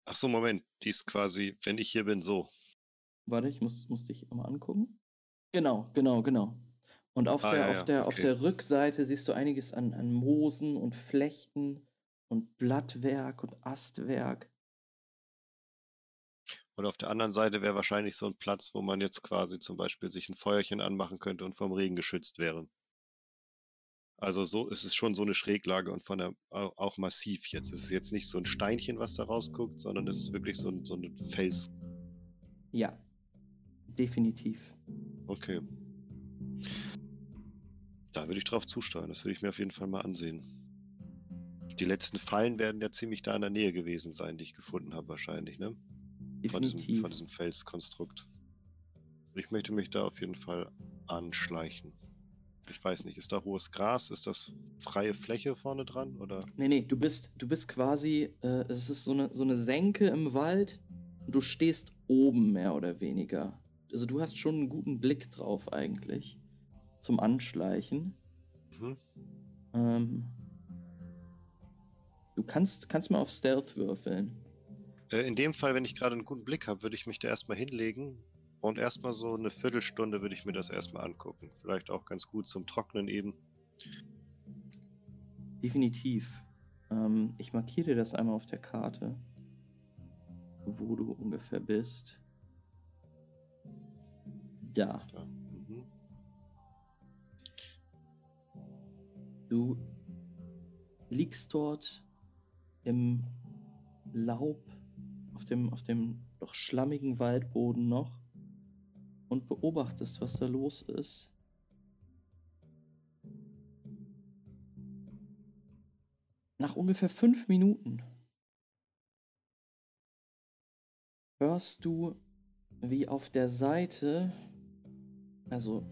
Ach so, Moment. Die ist quasi, wenn ich hier bin, so. Warte, ich muss, muss dich mal angucken. Genau, genau, genau. Und auf, ah, der, ja, auf, der, okay. auf der Rückseite siehst du einiges an, an Moosen und Flechten und Blattwerk und Astwerk. Und auf der anderen Seite wäre wahrscheinlich so ein Platz, wo man jetzt quasi zum Beispiel sich ein Feuerchen anmachen könnte und vom Regen geschützt wäre. Also so ist es schon so eine Schräglage und von der auch massiv jetzt. Es ist jetzt nicht so ein Steinchen, was da rausguckt, sondern es ist wirklich so ein, so ein Fels. Ja, definitiv. Okay. Da würde ich drauf zusteuern. Das würde ich mir auf jeden Fall mal ansehen. Die letzten Fallen werden ja ziemlich da in der Nähe gewesen sein, die ich gefunden habe, wahrscheinlich, ne? Von diesem, von diesem Felskonstrukt. Ich möchte mich da auf jeden Fall anschleichen. Ich weiß nicht, ist da hohes Gras? Ist das freie Fläche vorne dran? Oder? Nee, nee, du bist, du bist quasi, äh, es ist so eine, so eine Senke im Wald und du stehst oben mehr oder weniger. Also du hast schon einen guten Blick drauf eigentlich. zum Anschleichen. Mhm. Ähm, du kannst, kannst mal auf Stealth würfeln. Äh, in dem Fall, wenn ich gerade einen guten Blick habe, würde ich mich da erstmal hinlegen und erstmal so eine Viertelstunde würde ich mir das erstmal angucken. Vielleicht auch ganz gut zum Trocknen eben. Definitiv. Ähm, ich markiere dir das einmal auf der Karte, wo du ungefähr bist. Da. Ja. Mhm. Du liegst dort im Laub auf dem, auf dem doch schlammigen Waldboden noch und beobachtest, was da los ist. Nach ungefähr fünf Minuten hörst du, wie auf der Seite, also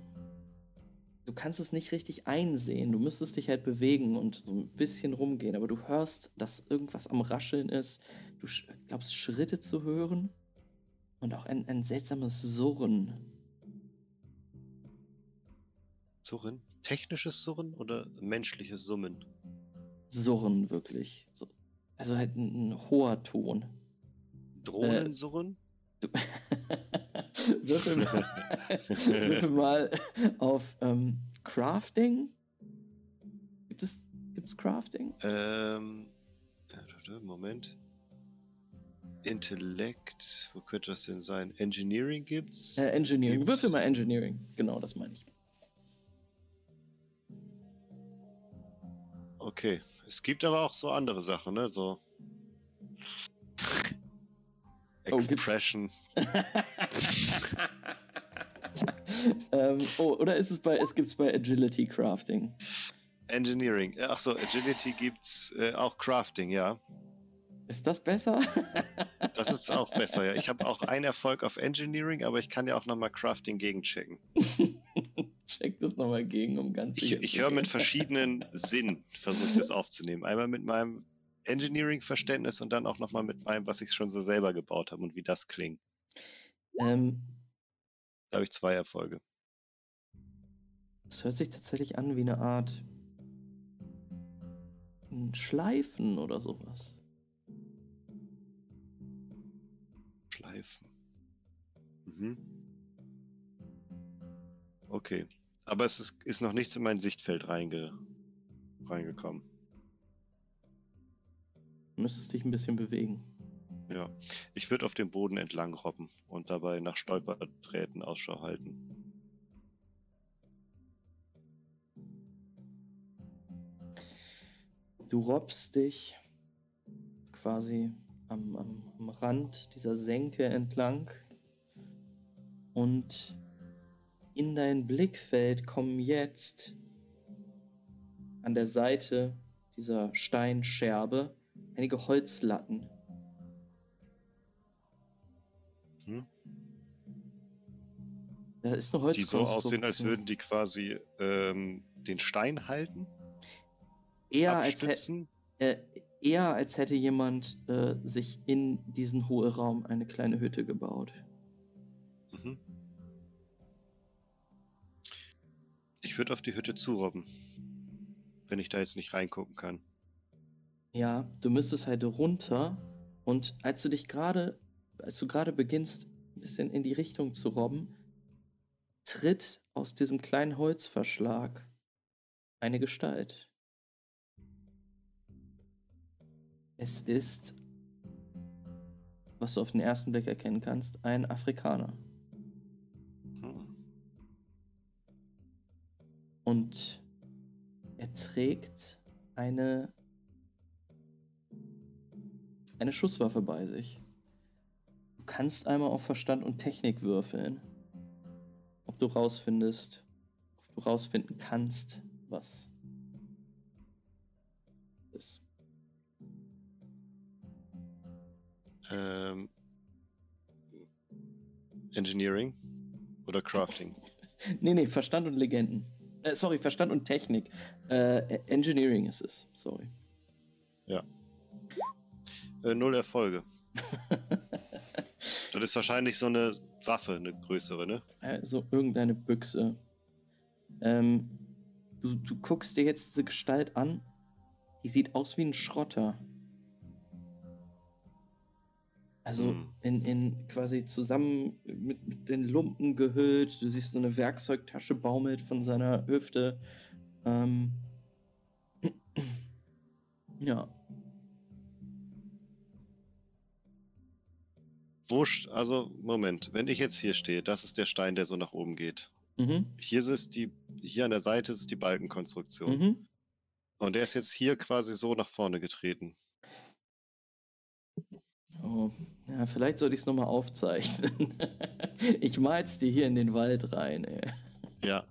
du kannst es nicht richtig einsehen, du müsstest dich halt bewegen und so ein bisschen rumgehen, aber du hörst, dass irgendwas am Rascheln ist, du glaubst Schritte zu hören und auch ein, ein seltsames Surren. Surren? Technisches Surren oder menschliches Summen? Surren wirklich. So. Also halt ein, ein hoher Ton. Drohnensurren? Du würfel, mal, würfel mal auf ähm, Crafting. Gibt es, gibt es Crafting? ähm. äh, Moment. Intellekt, wo könnte das denn sein? Engineering gibt's? Äh, Engineering. Es Würfel mal Engineering. Genau, das meine ich. Okay. Es gibt aber auch so andere Sachen, ne? So. Oh, gibt's- Expression. ähm, oh, oder ist es bei, es gibt es bei Agility Crafting. Engineering. Ach so, Agility gibt's äh, auch Crafting, ja. Ist das besser? Das ist auch besser, ja. Ich habe auch einen Erfolg auf Engineering, aber ich kann ja auch nochmal Crafting gegenchecken. Check das nochmal gegen, um ganz Ich, sicher ich zu höre mit verschiedenen Sinn, versuche ich das aufzunehmen. Einmal mit meinem Engineering-Verständnis und dann auch nochmal mit meinem, was ich schon so selber gebaut habe und wie das klingt. Ähm, Da habe ich zwei Erfolge. Es hört sich tatsächlich an wie eine Art ein Schleifen oder sowas. Schleifen. Mhm. Okay. Aber es ist, ist noch nichts in mein Sichtfeld reinge, reingekommen. Du müsstest dich ein bisschen bewegen. Ja. Ich würde auf dem Boden entlang robben und dabei nach Stolperdrähten Ausschau halten. Du robbst dich quasi am, am, am Rand dieser Senke entlang und in dein Blickfeld kommen jetzt an der Seite dieser Steinscherbe einige Holzlatten. Da ist eine Die so aussehen, als würden die quasi ähm, den Stein halten, eher als, abstützen. äh, eher als hätte jemand äh, sich in diesen Hohlraum eine kleine Hütte gebaut. Mhm. Ich würde auf die Hütte zurobben, wenn ich da jetzt nicht reingucken kann. Ja, du müsstest halt runter und als du dich gerade, als du gerade beginnst, ein bisschen in die Richtung zu robben, tritt aus diesem kleinen Holzverschlag eine Gestalt. Es ist, was du auf den ersten Blick erkennen kannst, ein Afrikaner. Und er trägt eine eine Schusswaffe bei sich. Du kannst einmal auf Verstand und Technik würfeln. Ob du rausfindest, ob du rausfinden kannst, was ist. Ähm, Engineering oder Crafting? Nee, nee, Verstand und Legenden. Äh, sorry, Verstand und Technik. Äh, Engineering ist es, sorry. Äh, null Erfolge. das ist wahrscheinlich so eine Waffe, eine größere, ne? Also irgendeine Büchse. Ähm, du, du guckst dir jetzt diese Gestalt an. Die sieht aus wie ein Schrotter. Also Hm. in, in quasi zusammen mit, mit den Lumpen gehüllt. Du siehst so eine Werkzeugtasche baumelt von seiner Hüfte. Ähm, ja. St- also, Moment, wenn ich jetzt hier stehe, das ist der Stein, der so nach oben geht. Mhm. Hier ist die, hier an der Seite ist die Balkenkonstruktion. Mhm. Und der ist jetzt hier quasi so nach vorne getreten. Oh, ja, vielleicht sollte ich es nochmal aufzeichnen. ich mal's dir hier in den Wald rein, ey. Ja.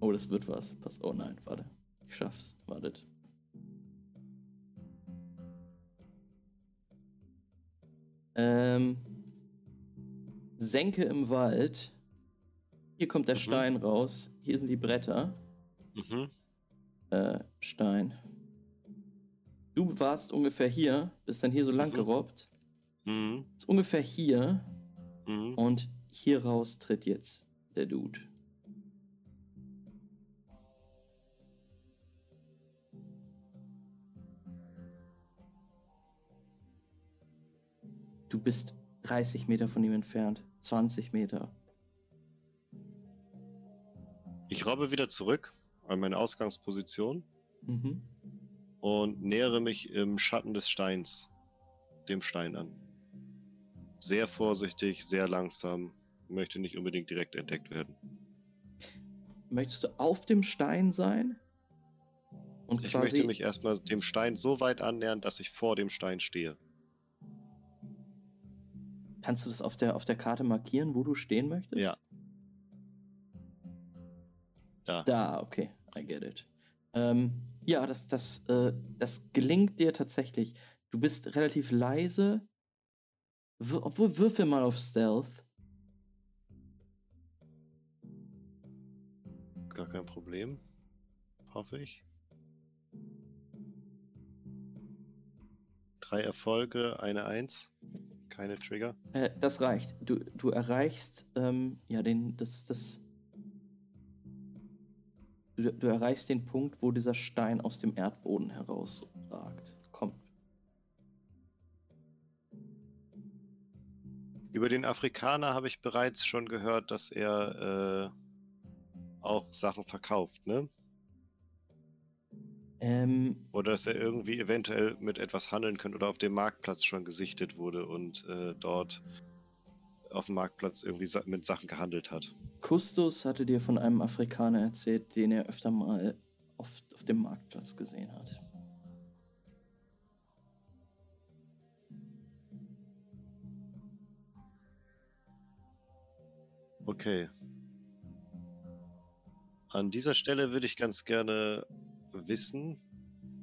Oh, das wird was. Pass. Oh nein, warte. Ich schaff's. Wartet. Ähm. Senke im Wald. Hier kommt der Mhm. Stein raus. Hier sind die Bretter. Mhm. Äh, Stein. Du warst ungefähr hier, bist dann hier so lang Mhm. gerobbt. Mhm. Ist ungefähr hier. Mhm. Und hier raus tritt jetzt der Dude. Du bist 30 Meter von ihm entfernt. 20 Meter. Ich robbe wieder zurück an meine Ausgangsposition Mhm. und nähere mich im Schatten des Steins dem Stein an. Sehr vorsichtig, sehr langsam, möchte nicht unbedingt direkt entdeckt werden. Möchtest du auf dem Stein sein? Und Ich möchte mich erstmal dem Stein so weit annähern, dass ich vor dem Stein stehe. Kannst du das auf der, auf der Karte markieren, wo du stehen möchtest? Ja. Da. Da, okay, I get it. Ähm, ja, das, das, äh, das gelingt dir tatsächlich. Du bist relativ leise. W obwohl, würfel mal auf Stealth. Gar kein Problem. Hoffe ich. Drei Erfolge, eine Eins. Keine Trigger. Äh, das reicht. Du, du erreichst, ähm, ja, den, das, das. Du, du erreichst den Punkt, wo dieser Stein aus dem Erdboden herausragt. Kommt. Über den Afrikaner habe ich bereits schon gehört, dass er äh, auch Sachen verkauft, ne? Ähm, Oder dass er irgendwie eventuell mit etwas handeln könnte oder auf dem Marktplatz schon gesichtet wurde und äh, dort auf dem Marktplatz irgendwie mit Sachen gehandelt hat. Kustus hatte dir von einem Afrikaner erzählt, den er öfter mal auf, auf dem Marktplatz gesehen hat. Okay. An dieser Stelle würde ich ganz gerne wissen,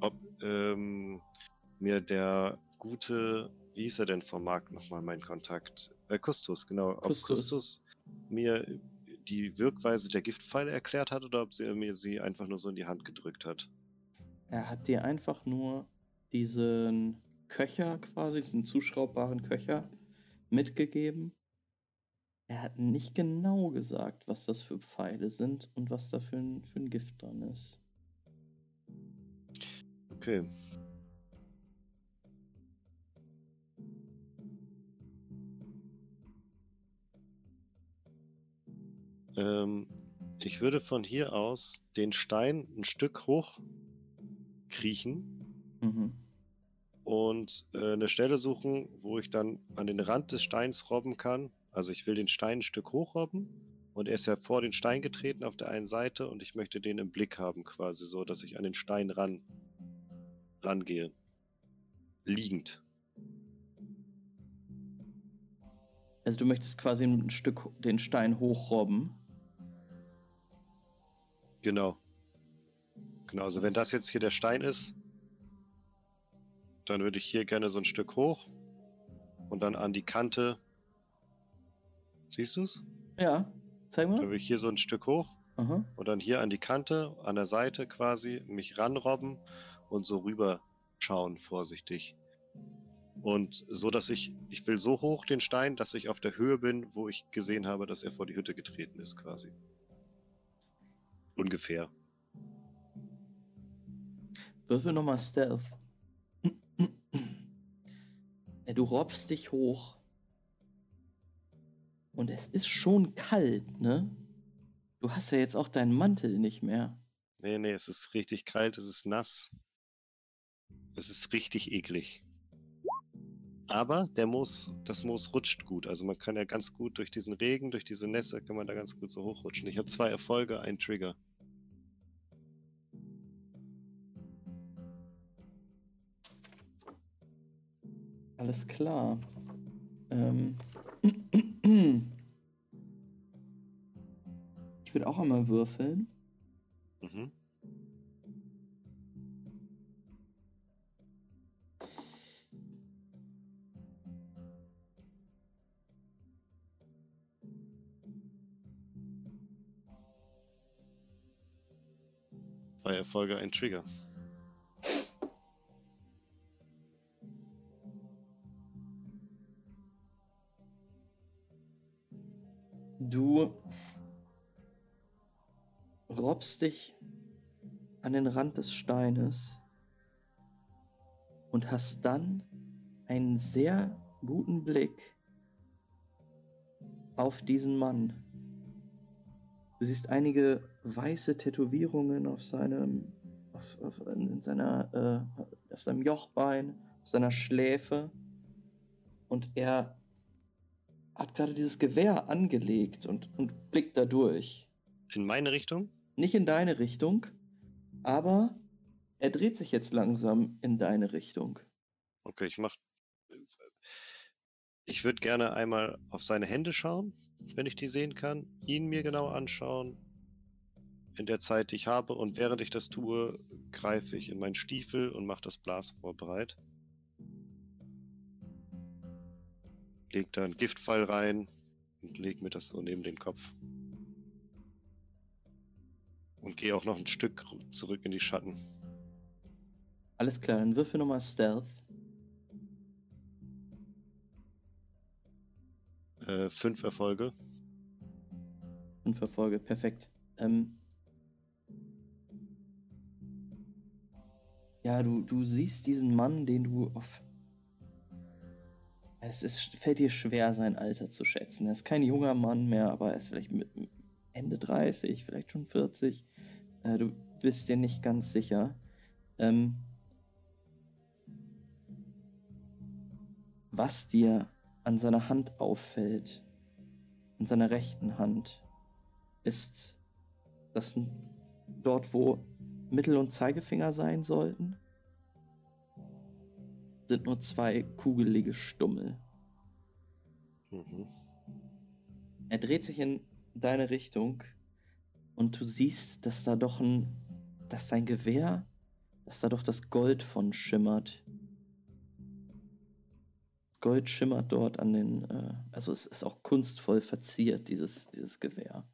ob ähm, mir der gute, wie hieß er denn vom Markt nochmal mein Kontakt? Äh, Kustus, genau. Ob Kustus. Kustus mir die Wirkweise der Giftpfeile erklärt hat oder ob sie mir sie einfach nur so in die Hand gedrückt hat. Er hat dir einfach nur diesen Köcher quasi, diesen zuschraubbaren Köcher mitgegeben. Er hat nicht genau gesagt, was das für Pfeile sind und was da für ein, für ein Gift dran ist. Okay. Ähm, ich würde von hier aus den Stein ein Stück hoch kriechen Mhm. und äh, eine Stelle suchen, wo ich dann an den Rand des Steins robben kann. Also ich will den Stein ein Stück hochrobben und er ist ja vor den Stein getreten auf der einen Seite und ich möchte den im Blick haben quasi so, dass ich an den Stein ran rangehe. Liegend. Also du möchtest quasi ein Stück den Stein hochrobben. Genau. Genau, also wenn das jetzt hier der Stein ist, dann würde ich hier gerne so ein Stück hoch und dann an die Kante. Siehst du's? Ja, zeig Dann mal. würde ich hier so ein Stück hoch Aha. und dann hier an die Kante, an der Seite quasi, mich ranrobben und so rüber schauen, vorsichtig. Und so, dass ich, ich will so hoch den Stein, dass ich auf der Höhe bin, wo ich gesehen habe, dass er vor die Hütte getreten ist, quasi. ungefähr. Würfel nochmal Stealth. Du robbst dich hoch. Und es ist schon kalt, ne? Du hast ja jetzt auch deinen Mantel nicht mehr. Nee, nee, es ist richtig kalt, es ist nass. Es ist richtig eklig. Aber der Moos, das Moos rutscht gut. Also man kann ja ganz gut durch diesen Regen, durch diese Nässe, kann man da ganz gut so hochrutschen. Ich habe zwei Erfolge, einen Trigger. Alles klar. Ähm. Ich würde auch einmal würfeln. Mhm. Zwei Erfolge, ein Trigger. Du robbst dich an den Rand des Steines und hast dann einen sehr guten Blick auf diesen Mann. Du siehst einige weiße Tätowierungen auf seinem, auf, auf, in seiner, äh, auf seinem Jochbein, auf seiner Schläfe. Und er hat gerade dieses Gewehr angelegt und, und blickt da durch. In meine Richtung? Nicht in deine Richtung, aber er dreht sich jetzt langsam in deine Richtung. Okay, ich mach. Ich würde gerne einmal auf seine Hände schauen, wenn ich die sehen kann, ihn mir genau anschauen, in der Zeit, die ich habe, und während ich das tue, greife ich in meinen Stiefel und mache das Blasrohr bereit. Leg da einen Giftpfeil rein und leg mir das so neben den Kopf. Und gehe auch noch ein Stück zurück in die Schatten. Alles klar, dann würfel nochmal Stealth. Äh, fünf Erfolge. Fünf Erfolge, perfekt. Ähm ja, du, du siehst diesen Mann, den du auf. Es ist, fällt dir schwer, sein Alter zu schätzen. Er ist kein junger Mann mehr, aber er ist vielleicht mit Ende 30, vielleicht schon 40. Äh, du bist dir nicht ganz sicher. Ähm, was dir an seiner Hand auffällt, an seiner rechten Hand, ist, dass dort, wo Mittel- und Zeigefinger sein sollten, sind nur zwei kugelige Stummel. Mhm. Er dreht sich in deine Richtung und du siehst, dass da doch ein, dass sein Gewehr, dass da doch das Gold von schimmert. Das Gold schimmert dort an den, äh, also es ist auch kunstvoll verziert, dieses, dieses Gewehr.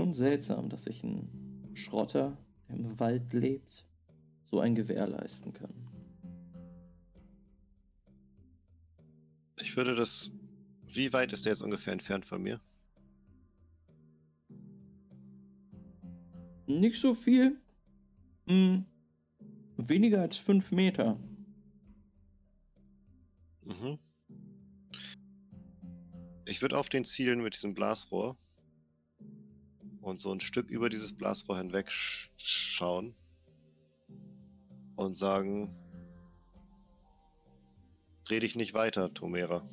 Schon seltsam, dass sich ein Schrotter, der im Wald lebt, so ein Gewehr leisten kann. Ich würde das. Wie weit ist der jetzt ungefähr entfernt von mir? Nicht so viel. Hm. Weniger als fünf Meter. Mhm. Ich würde auf den zielen mit diesem Blasrohr und so ein Stück über dieses Blasrohr hinweg sch schauen und sagen, dreh dich nicht weiter, Tomera.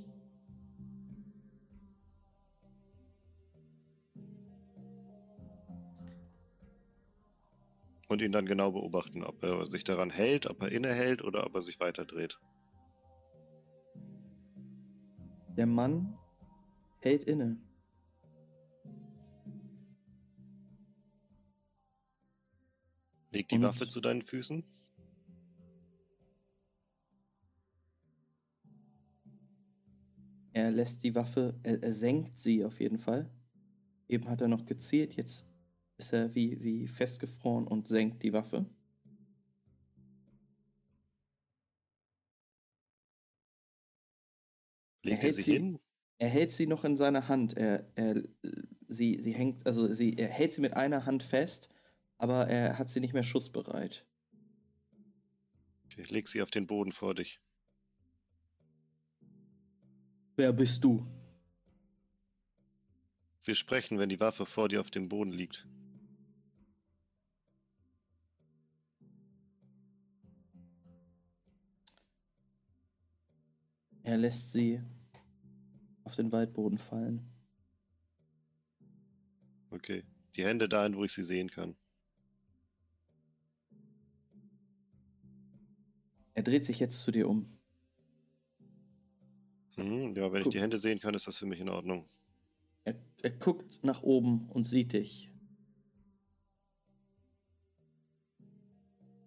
Und ihn dann genau beobachten, ob er sich daran hält, ob er innehält oder ob er sich weiter dreht. Der Mann hält inne. Leg die Und- Waffe zu deinen Füßen. Er lässt die Waffe, er, er senkt sie auf jeden Fall. Eben hat er noch gezielt, jetzt ist er wie, wie festgefroren und senkt die Waffe. Legt er hält sie sie- hin? Er hält sie noch in seiner Hand. Er, er, sie, sie hängt, also sie, er hält sie mit einer Hand fest, aber er hat sie nicht mehr schussbereit. Okay, leg sie auf den Boden vor dich. Wer bist du? Wir sprechen, wenn die Waffe vor dir auf dem Boden liegt. Er lässt sie auf den Waldboden fallen. Okay. Die Hände dahin, wo ich sie sehen kann. Er dreht sich jetzt zu dir um. Mhm, ja, wenn ich Guck. die Hände sehen kann, ist das für mich in Ordnung. Er, er guckt nach oben und sieht dich.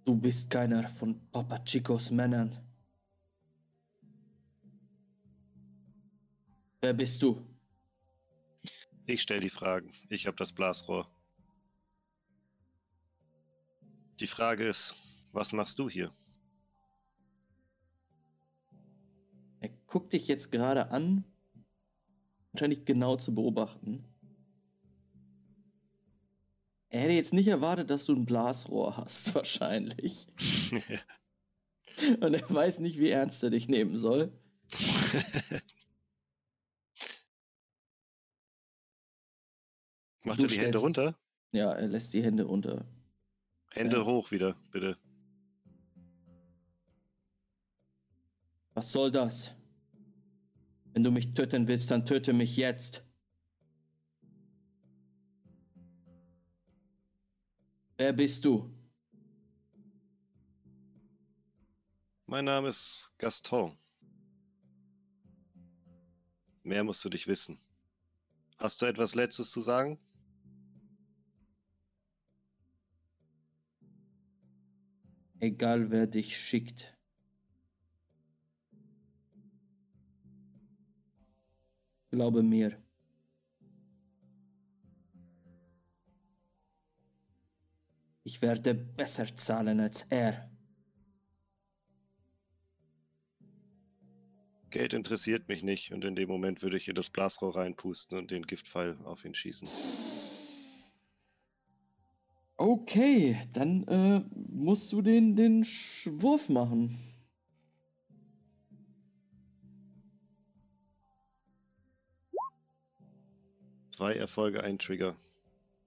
Du bist keiner von Papa Chicos Männern. Wer bist du? Ich stelle die Fragen. Ich habe das Blasrohr. Die Frage ist, was machst du hier? Guckt dich jetzt gerade an, wahrscheinlich genau zu beobachten. Er hätte jetzt nicht erwartet, dass du ein Blasrohr hast, wahrscheinlich. Und er weiß nicht, wie ernst er dich nehmen soll. Macht Du er die Hände runter? Ja, er lässt die Hände unter. Hände Ja. hoch wieder, bitte. Was soll das? Wenn du mich töten willst, dann töte mich jetzt. Wer bist du? Mein Name ist Gaston. Mehr musst du dich wissen. Hast du etwas Letztes zu sagen? Egal wer dich schickt. Glaube mir. Ich werde besser zahlen als er. Geld interessiert mich nicht und in dem Moment würde ich in das Blasrohr reinpusten und den Giftpfeil auf ihn schießen. Okay, dann äh, musst du den, den Sch- Wurf machen. Zwei Erfolge, ein Trigger.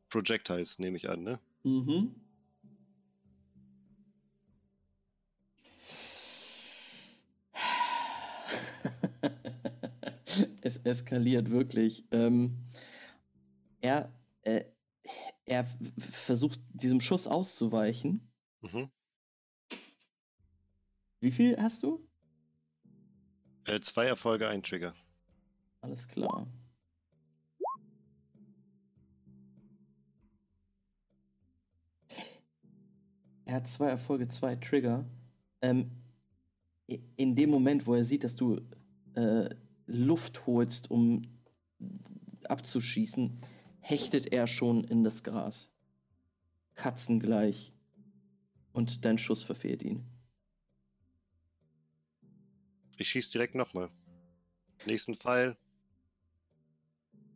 Projectiles nehme ich an, ne? Mhm. es eskaliert wirklich. Ähm, er, äh, er versucht diesem Schuss auszuweichen. Mhm. Wie viel hast du? Äh, zwei Erfolge, ein Trigger. Alles klar. Er hat zwei Erfolge, zwei Trigger. Ähm, in dem Moment, wo er sieht, dass du äh, Luft holst, um abzuschießen, hechtet er schon in das Gras. Katzengleich. Und dein Schuss verfehlt ihn. Ich schieß direkt nochmal. Nächsten Pfeil.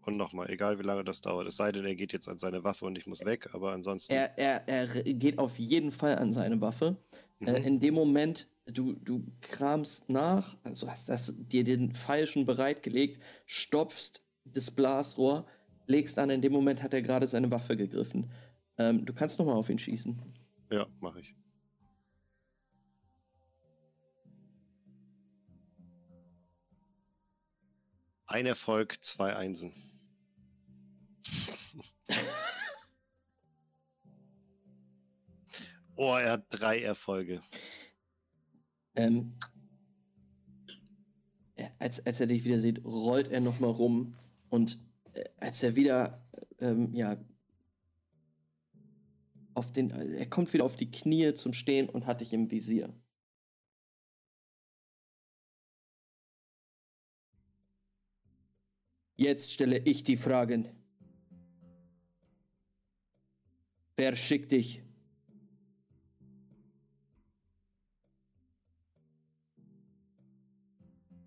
Und nochmal, egal wie lange das dauert. Es sei denn, er geht jetzt an seine Waffe und ich muss weg, aber ansonsten. Er, er, er geht auf jeden Fall an seine Waffe. Äh, Mhm. in dem Moment, du, du kramst nach, also hast das, dir den Pfeil schon bereitgelegt, stopfst das Blasrohr, legst an, in dem Moment hat er gerade seine Waffe gegriffen. Ähm, du kannst nochmal auf ihn schießen. Ja, mache ich. Ein Erfolg, zwei Einsen. oh, er hat drei Erfolge. Ähm, er- als, als er dich wieder sieht, rollt er nochmal rum und äh, als er wieder, ähm, ja, auf den, er kommt wieder auf die Knie zum Stehen und hat dich im Visier. Jetzt stelle ich die Fragen. Wer schickt dich?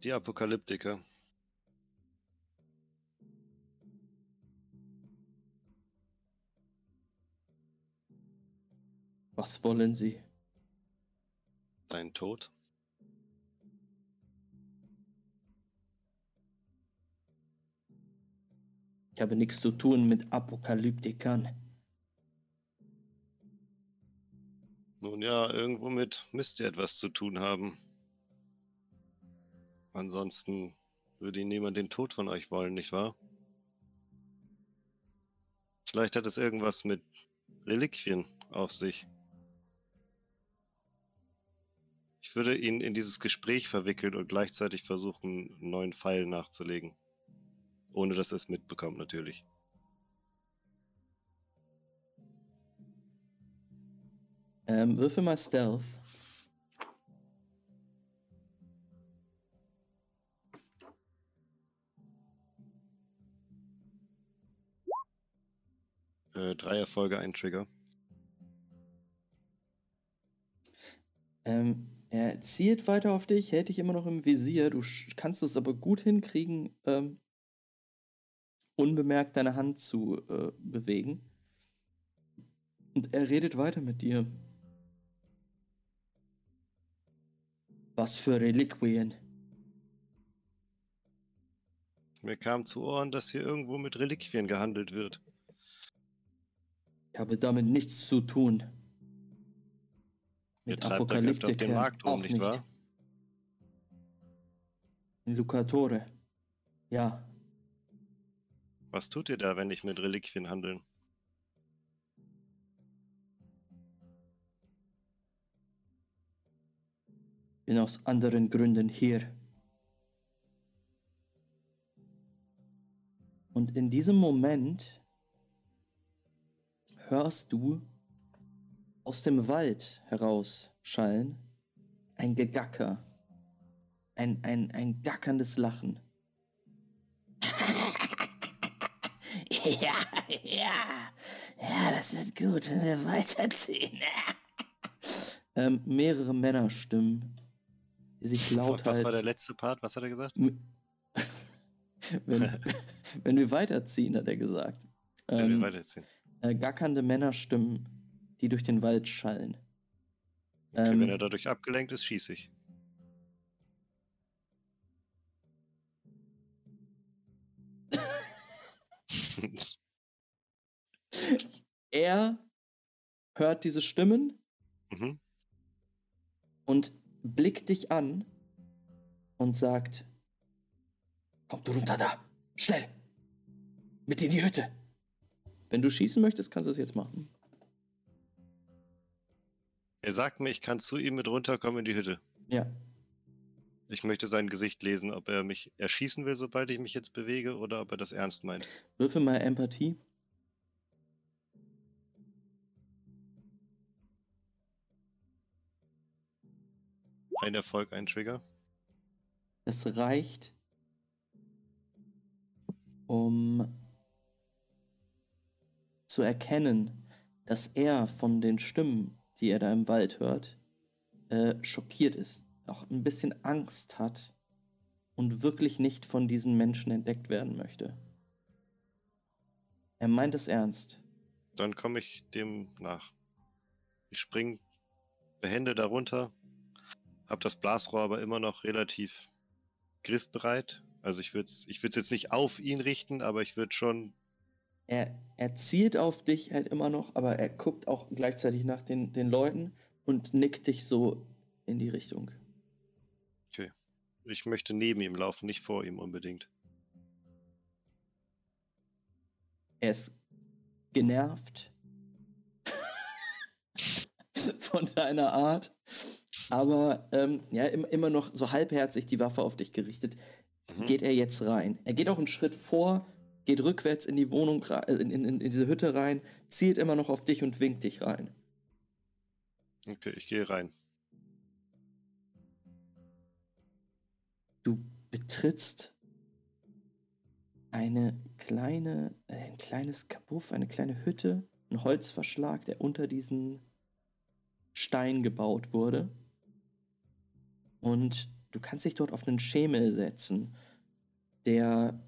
Die Apokalyptiker. Was wollen sie? Dein Tod? Ich habe nichts zu tun mit Apokalyptikern. Nun ja, irgendwo mit müsst ihr etwas zu tun haben. Ansonsten würde niemand den Tod von euch wollen, nicht wahr? Vielleicht hat es irgendwas mit Reliquien auf sich. Ich würde ihn in dieses Gespräch verwickeln und gleichzeitig versuchen, einen neuen Pfeil nachzulegen. Ohne dass er es mitbekommt, natürlich. Ähm, würfel mal Stealth. Äh, drei Erfolge, ein Trigger. Ähm, er zielt weiter auf dich, hält dich immer noch im Visier. Du kannst es aber gut hinkriegen, ähm, unbemerkt deine Hand zu äh, bewegen. Und er redet weiter mit dir. Was für Reliquien. Mir kam zu Ohren, dass hier irgendwo mit Reliquien gehandelt wird. Ich habe damit nichts zu tun. Mit Apokalyptik auf dem Markt rum, auch nicht, nicht wahr? In Lucatore. Ja, Was tut ihr da, wenn nicht mit Reliquien handeln? Bin aus anderen Gründen hier. Und in diesem Moment hörst du aus dem Wald herausschallen ein Gegacker, ein, ein, ein gackerndes Lachen. Ja, ja. Ja, das wird gut, wenn wir weiterziehen. Ähm, mehrere Männerstimmen, sich Was war der lauthals... letzte Part? Was hat er gesagt? Wenn, wenn wir weiterziehen, hat er gesagt. Wenn wir Ähm, weiterziehen. äh, gackernde Männerstimmen, die durch den Wald schallen. Okay, ähm, wenn er dadurch abgelenkt ist, schieße ich. Er hört diese Stimmen mhm. und blickt dich an und sagt: Komm du runter da, schnell! Mit in die Hütte! Wenn du schießen möchtest, kannst du es jetzt machen. Er sagt mir, ich kann zu ihm mit runterkommen in die Hütte. Ja. Ich möchte sein Gesicht lesen, ob er mich erschießen will, sobald ich mich jetzt bewege, oder ob er das ernst meint. Würfel mal Empathie. Ein Erfolg, ein Trigger. Es reicht, um zu erkennen, dass er von den Stimmen, die er da im Wald hört, äh, schockiert ist, auch ein bisschen Angst hat und wirklich nicht von diesen Menschen entdeckt werden möchte. Er meint es ernst. Dann komme ich dem nach. Ich spring behende darunter, hab das Blasrohr aber immer noch relativ griffbereit. Also ich würde es ich würd's jetzt nicht auf ihn richten, aber ich würde schon. Er, er zielt auf dich halt immer noch, aber er guckt auch gleichzeitig nach den, den Leuten und nickt dich so in die Richtung. Okay. Ich möchte neben ihm laufen, nicht vor ihm unbedingt. Er ist genervt von deiner Art, aber ähm, ja, im, immer noch so halbherzig die Waffe auf dich gerichtet. Mhm. Geht er jetzt rein? Er geht auch einen Schritt vor, geht rückwärts in die Wohnung, äh, in, in, in diese Hütte rein, zielt immer noch auf dich und winkt dich rein. Okay, ich gehe rein. Du betrittst eine kleine, äh, ein kleines Kabuff, eine kleine Hütte, ein Holzverschlag, der unter diesen Stein gebaut wurde. Und du kannst dich dort auf einen Schemel setzen, der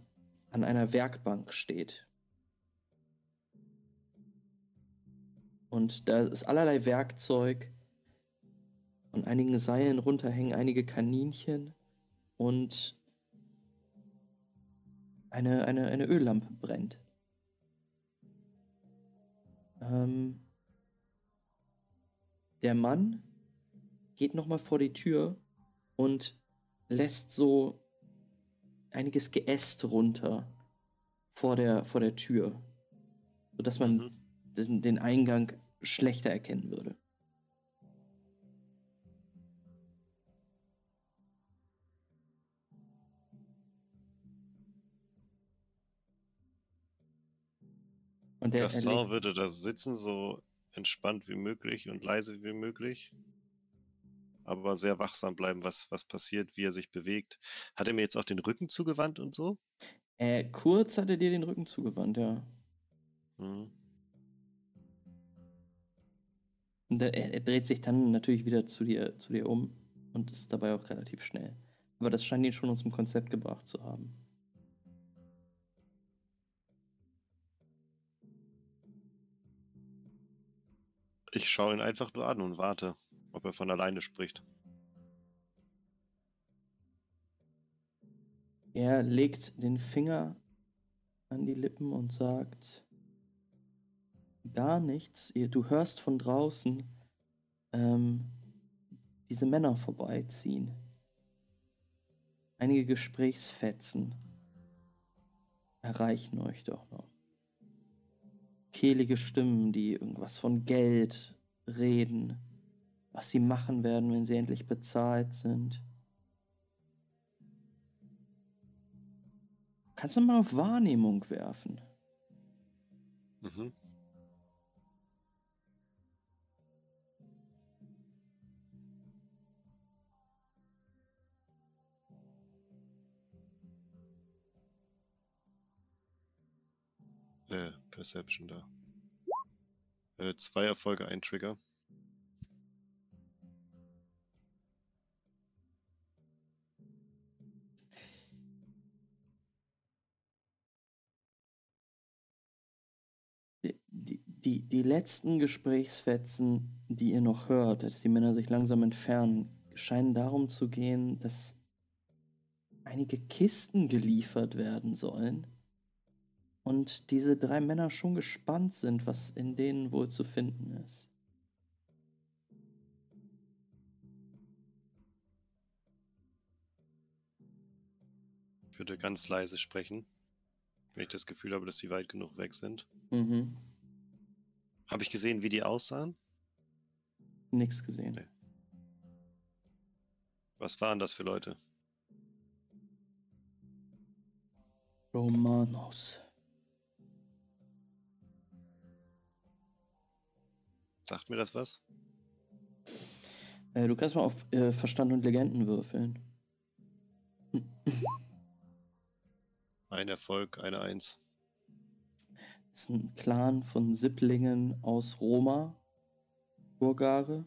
an einer Werkbank steht. Und da ist allerlei Werkzeug. Von einigen Seilen runterhängen einige Kaninchen und eine, eine, eine Öllampe brennt. Ähm, der Mann geht nochmal vor die Tür und lässt so einiges Geäst runter vor der, vor der Tür, sodass man Mhm. den, den Eingang schlechter erkennen würde. Und der, er Gaston würde da sitzen, so entspannt wie möglich und leise wie möglich. Aber sehr wachsam bleiben, was, was passiert, wie er sich bewegt. Hat er mir jetzt auch den Rücken zugewandt und so? äh, kurz hat er dir den Rücken zugewandt, ja. Mhm. Und er, er dreht sich dann natürlich wieder zu dir, zu dir um und ist dabei auch relativ schnell. Aber das scheint ihn schon aus dem Konzept gebracht zu haben. Ich schaue ihn einfach nur an und warte, ob er von alleine spricht. Er legt den Finger an die Lippen und sagt gar nichts. Du hörst von draußen ähm, diese Männer vorbeiziehen. Einige Gesprächsfetzen erreichen euch doch noch. Kehlige Stimmen, die irgendwas von Geld reden, was sie machen werden, wenn sie endlich bezahlt sind. Kannst du mal auf Wahrnehmung werfen? Mhm. Äh, Perception da. Äh, zwei Erfolge, ein Trigger. Die, die letzten Gesprächsfetzen, die ihr noch hört, als die Männer sich langsam entfernen, scheinen darum zu gehen, dass einige Kisten geliefert werden sollen. Und diese drei Männer schon gespannt sind, was in denen wohl zu finden ist. Ich würde ganz leise sprechen, wenn ich das Gefühl habe, dass die weit genug weg sind. Mhm. Habe ich gesehen, wie die aussahen? Nix gesehen. Nee. Was waren das für Leute? Romanos. Sagt mir das was? Äh, du kannst mal auf äh, Verstand und Legenden würfeln. Ein Erfolg, eine Eins. Ist ein Clan von Sipplingen aus Roma, Burgare.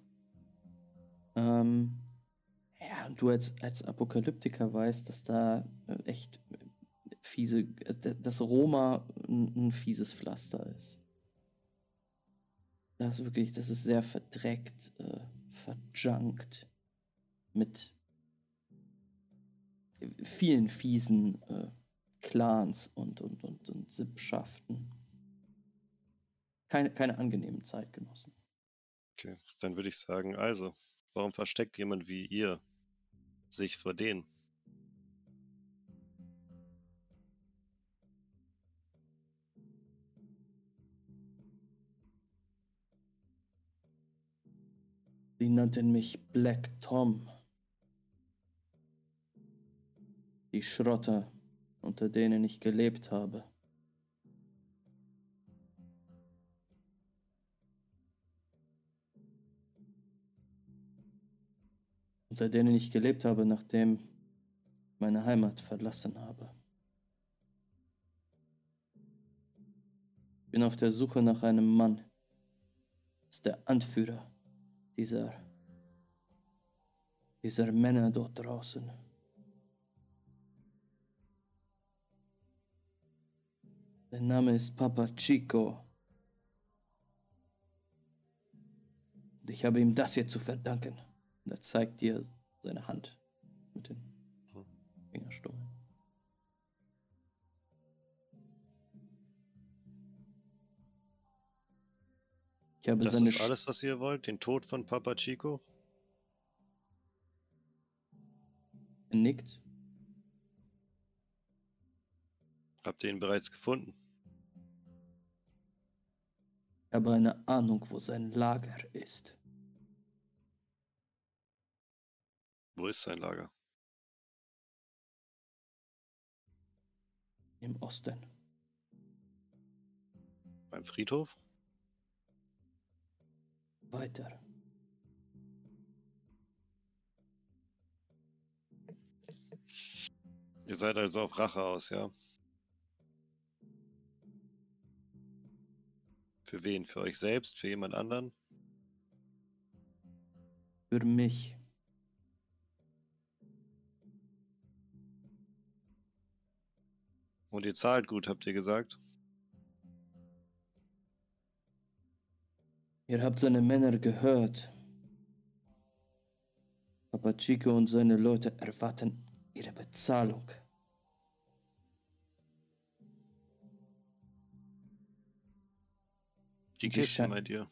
Ähm, ja, und du als, als Apokalyptiker weißt, dass da äh, echt äh, fiese, äh, dass Roma ein, ein fieses Pflaster ist. Das ist wirklich, das ist sehr verdreckt, äh, verjunkt mit vielen fiesen äh, Clans und, und, und, und Sippschaften. Keine, keine angenehmen Zeitgenossen. Okay, dann würde ich sagen, also, warum versteckt jemand wie ihr sich vor denen? Sie nannten mich Black Tom. Die Schrotter, unter denen ich gelebt habe. Unter denen ich gelebt habe, nachdem meine Heimat verlassen habe. Ich bin auf der Suche nach einem Mann. Das ist der Anführer dieser, dieser Männer dort draußen. Sein Name ist Papa Chico. Und ich habe ihm das hier zu verdanken. Und er zeigt dir seine Hand mit den Fingerstummeln. Ich habe Das seine ist alles, was ihr wollt? Den Tod von Papa Chico? Er nickt. Habt ihr ihn bereits gefunden? Ich habe eine Ahnung, wo sein Lager ist. Wo ist sein Lager? Im Osten. Beim Friedhof? Weiter. Ihr seid also auf Rache aus, ja? Für wen? Für euch selbst? Für jemand anderen? Für mich. Und ihr zahlt gut, habt ihr gesagt? Ihr habt seine Männer gehört. Papa Chico und seine Leute erwarten ihre Bezahlung. Die scheint- meint ihr?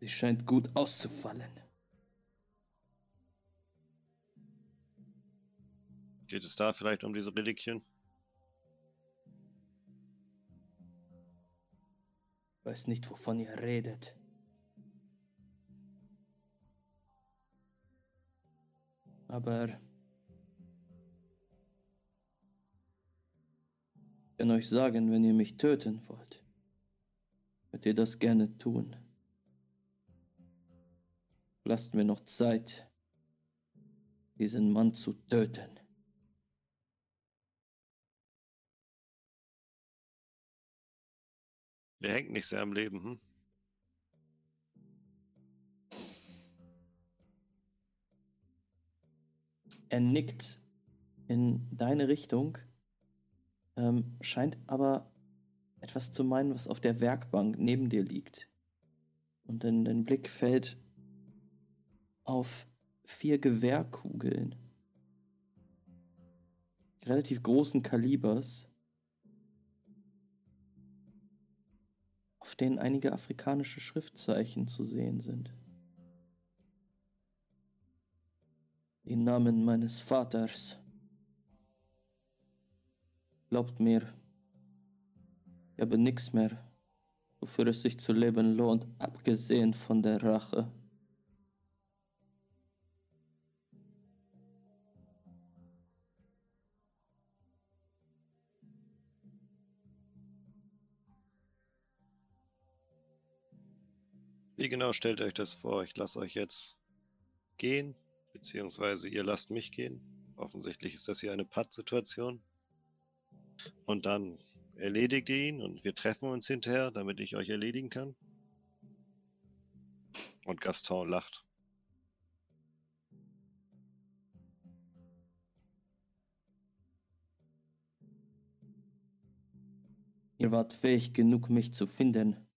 Sie scheint gut auszufallen. Geht es da vielleicht um diese Reliquien? Weiß nicht, wovon ihr redet. Aber ich kann euch sagen, wenn ihr mich töten wollt, könnt ihr das gerne tun. Lasst mir noch Zeit, diesen Mann zu töten. Der hängt nicht sehr am Leben, hm? Er nickt in deine Richtung, ähm, scheint aber etwas zu meinen, was auf der Werkbank neben dir liegt. Und dann dein Blick fällt auf vier Gewehrkugeln relativ großen Kalibers, auf denen einige afrikanische Schriftzeichen zu sehen sind. Die Namen meines Vaters. Glaubt mir, ich habe nichts mehr, wofür es sich zu leben lohnt, abgesehen von der Rache. Genau stellt euch das vor? Ich lasse euch jetzt gehen, beziehungsweise ihr lasst mich gehen. Offensichtlich ist das hier eine Pattsituation. Und dann erledigt ihr ihn und wir treffen uns hinterher, damit ich euch erledigen kann. Und Gaston lacht. Ihr wart fähig genug, mich zu finden.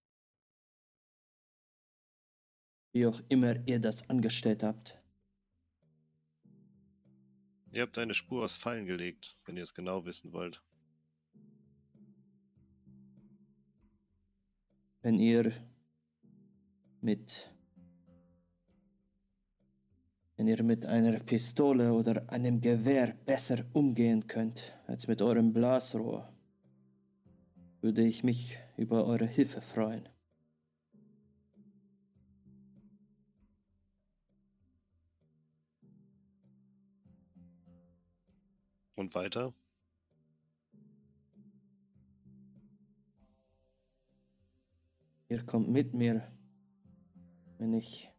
Wie auch immer ihr das angestellt habt. Ihr habt eine Spur aus Fallen gelegt, wenn ihr es genau wissen wollt. Wenn ihr mit wenn ihr mit einer Pistole oder einem Gewehr besser umgehen könnt als mit eurem Blasrohr, würde ich mich über eure Hilfe freuen. Und weiter? Ihr kommt mit mir, wenn ich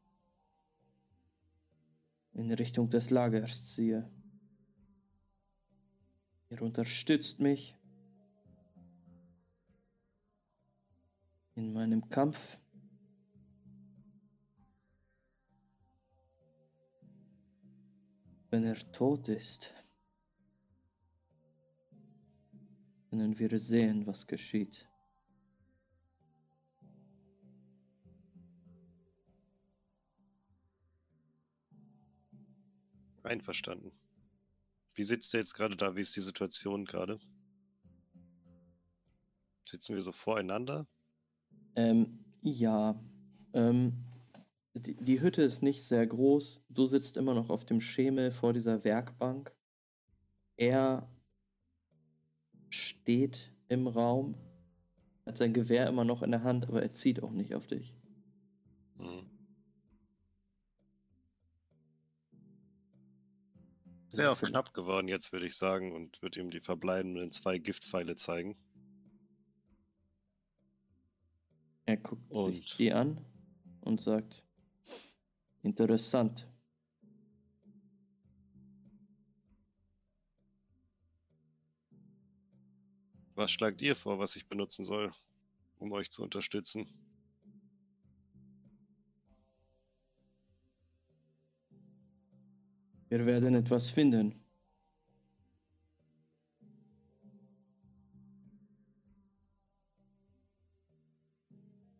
in Richtung des Lagers ziehe. Ihr unterstützt mich in meinem Kampf. Wenn er tot ist, können wir sehen, was geschieht. Einverstanden. Wie sitzt er jetzt gerade da? Wie ist die Situation gerade? Sitzen wir so voreinander? Ähm, ja. Ähm, die, die Hütte ist nicht sehr groß. Du sitzt immer noch auf dem Schemel vor dieser Werkbank. Er steht im Raum, hat sein Gewehr immer noch in der Hand, aber er zieht auch nicht auf dich. Hm. Sehr auch knapp geworden jetzt, würde ich sagen, und würde ihm die verbleibenden zwei Giftpfeile zeigen. Er guckt Und- sich die an und sagt, interessant. Was schlagt ihr vor, was ich benutzen soll, um euch zu unterstützen? Wir werden etwas finden.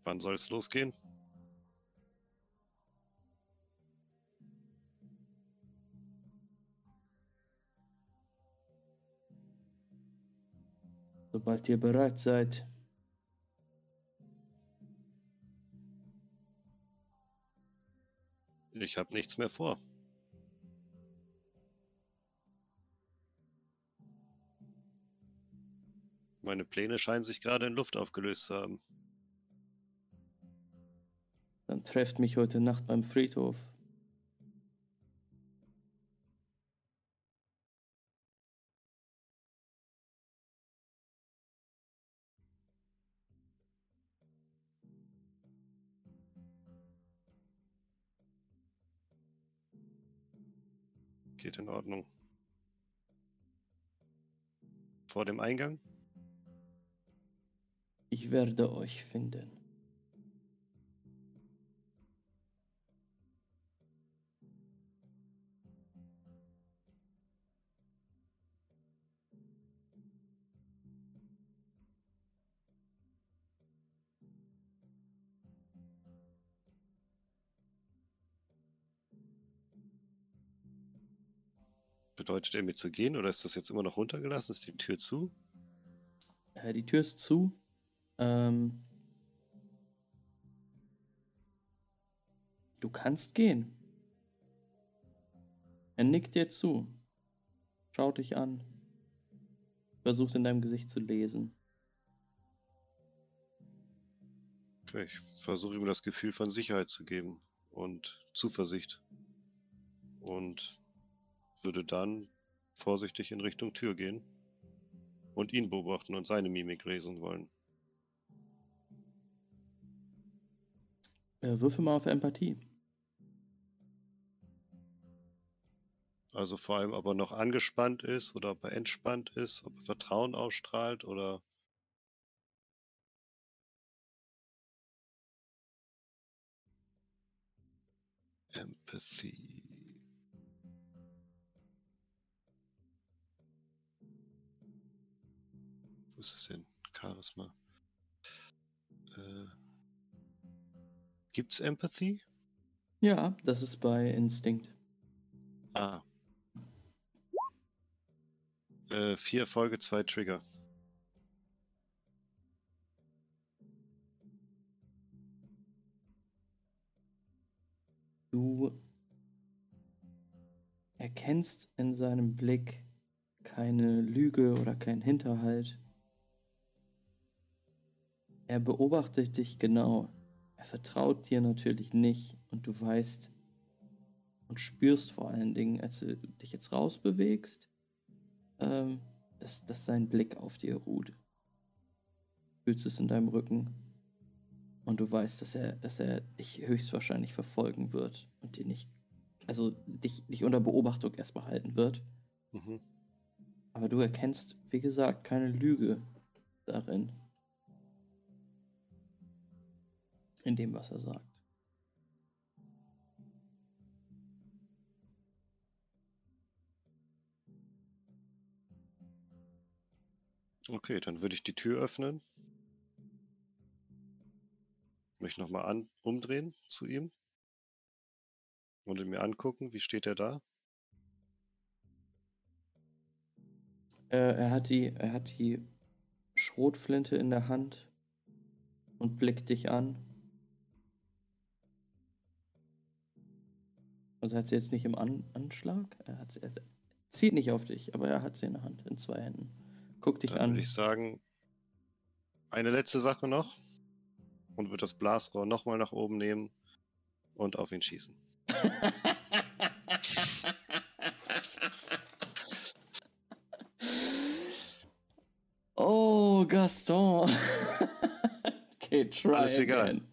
Wann soll es losgehen? Sobald ihr bereit seid. Ich habe nichts mehr vor. Meine Pläne scheinen sich gerade in Luft aufgelöst zu haben. Dann trefft mich heute Nacht beim Friedhof. Vor dem Eingang? Ich werde euch finden. Bedeutet er mir zu gehen oder ist das jetzt immer noch runtergelassen? Ist die Tür zu? Äh, die Tür ist zu. Ähm, du kannst gehen. Er nickt dir zu. Schaut dich an. Versucht in deinem Gesicht zu lesen. Okay, ich versuche ihm das Gefühl von Sicherheit zu geben und Zuversicht. Und würde dann vorsichtig in Richtung Tür gehen und ihn beobachten und seine Mimik lesen wollen. Äh, würfel mal auf Empathie. Also vor allem, ob er noch angespannt ist oder ob er entspannt ist, ob er Vertrauen ausstrahlt oder Empathy. Ist es denn? Charisma. Äh, gibt's Empathy? Ja, das ist bei Instinkt. Ah. Äh, vier Erfolge, zwei Trigger. Du erkennst in seinem Blick keine Lüge oder keinen Hinterhalt. Er beobachtet dich genau. Er vertraut dir natürlich nicht und du weißt und spürst vor allen Dingen, als du dich jetzt rausbewegst, ähm, dass, dass sein Blick auf dir ruht. Fühlst es in deinem Rücken und du weißt, dass er, dass er dich höchstwahrscheinlich verfolgen wird und dir nicht, also dich, dich unter Beobachtung erstmal halten wird. Mhm. Aber du erkennst, wie gesagt, keine Lüge darin. In dem, was er sagt. Okay, dann würde ich die Tür öffnen. Mich nochmal umdrehen zu ihm. Und mir angucken, wie steht er da? Äh, er, hat die, er hat die Schrotflinte in der Hand und blickt dich an. Also hat sie jetzt nicht im an Anschlag? Er, hat sie, er zieht nicht auf dich, aber er hat sie in der Hand, in zwei Händen. Guck dich Dann an. würde ich sagen, eine letzte Sache noch und wird das Blasrohr nochmal nach oben nehmen und auf ihn schießen. Oh, Gaston. okay, try Alles egal. again.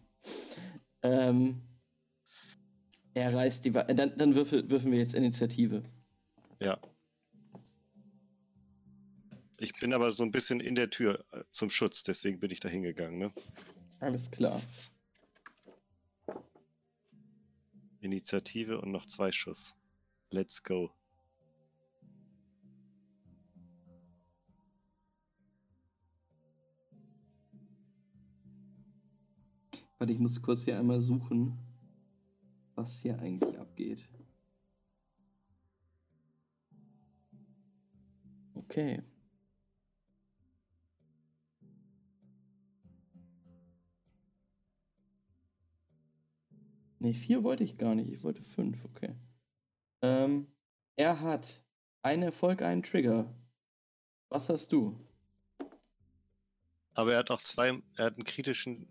Ähm, er reißt die Wa Dann, dann würfel, würfeln wir jetzt Initiative. Ja. Ich bin aber so ein bisschen in der Tür äh, zum Schutz, deswegen bin ich da hingegangen. Ne? Alles klar. Initiative und noch zwei Schuss. Let's go. Warte, ich muss kurz hier einmal suchen, was hier eigentlich abgeht. Okay. Ne, vier wollte ich gar nicht. Ich wollte fünf, okay. Ähm, er hat einen Erfolg, einen Trigger. Was hast du? Aber er hat auch zwei, er hat einen kritischen.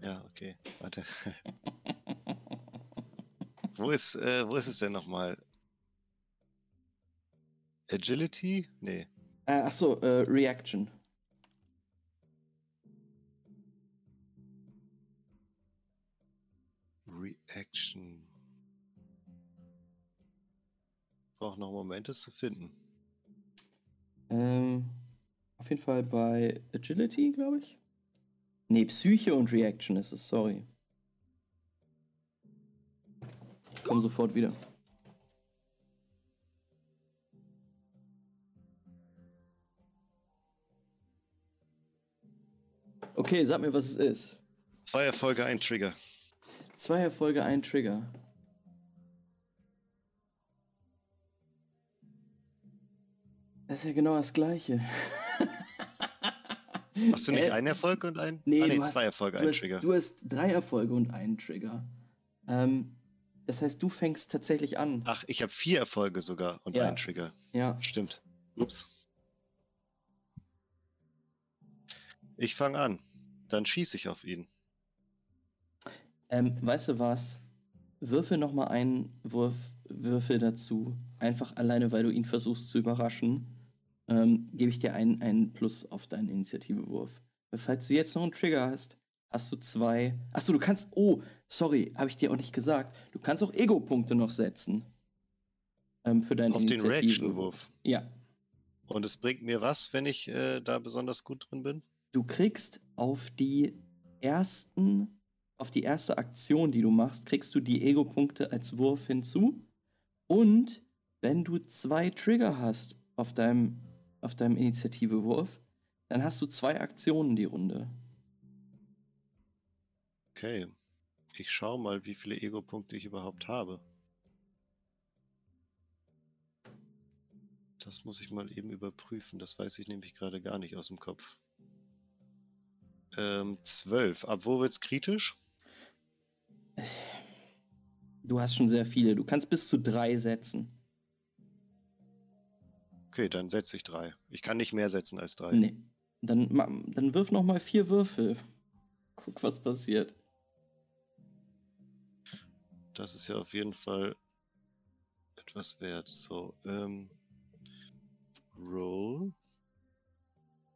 Ja, okay, warte. wo ist, äh, wo ist es denn nochmal? Agility? Nee. Äh, achso, äh, Reaction. Reaction. Braucht noch einen Moment, es zu finden. Ähm, auf jeden Fall bei Agility, glaube ich. Nee, Psyche und Reaction ist es, sorry. Ich komme sofort wieder. Okay, sag mir, was es ist. Zwei Erfolge, ein Trigger. Zwei Erfolge, ein Trigger. Das ist ja genau das gleiche. Hast du nicht Äh, einen Erfolg und ein? Nee, ah, nee du hast, zwei Erfolge, du ein hast, Trigger. Du hast drei Erfolge und einen Trigger. Ähm, das heißt, du fängst tatsächlich an. Ach, ich habe vier Erfolge sogar und Ja. einen Trigger. Ja. Stimmt. Ups. Ich fange an. Dann schieße ich auf ihn. Ähm, weißt du was? Würfel nochmal einen Wurf, Würfel dazu. Einfach alleine, weil du ihn versuchst zu überraschen. Ähm, gebe ich dir einen, einen Plus auf deinen Initiativewurf. Falls du jetzt noch einen Trigger hast, hast du zwei. Achso, du kannst. Oh, sorry, habe ich dir auch nicht gesagt. Du kannst auch Ego-Punkte noch setzen. Ähm, für deinen Auf den Initiativewurf. Reaction-Wurf. Ja. Und es bringt mir was, wenn ich äh, da besonders gut drin bin? Du kriegst auf die ersten, auf die erste Aktion, die du machst, kriegst du die Ego-Punkte als Wurf hinzu. Und wenn du zwei Trigger hast auf deinem, auf deinem Initiativewurf, dann hast du zwei Aktionen die Runde. Okay. Ich schau mal, wie viele Ego-Punkte ich überhaupt habe. Das muss ich mal eben überprüfen. Das weiß ich nämlich gerade gar nicht aus dem Kopf. Ähm, 12. Ab wo wird's kritisch? Du hast schon sehr viele. Du kannst bis zu drei setzen. Okay, dann setze ich drei. Ich kann nicht mehr setzen als drei. Nee. Dann, dann wirf noch mal vier Würfel. Guck, was passiert. Das ist ja auf jeden Fall etwas wert. So, ähm, Roll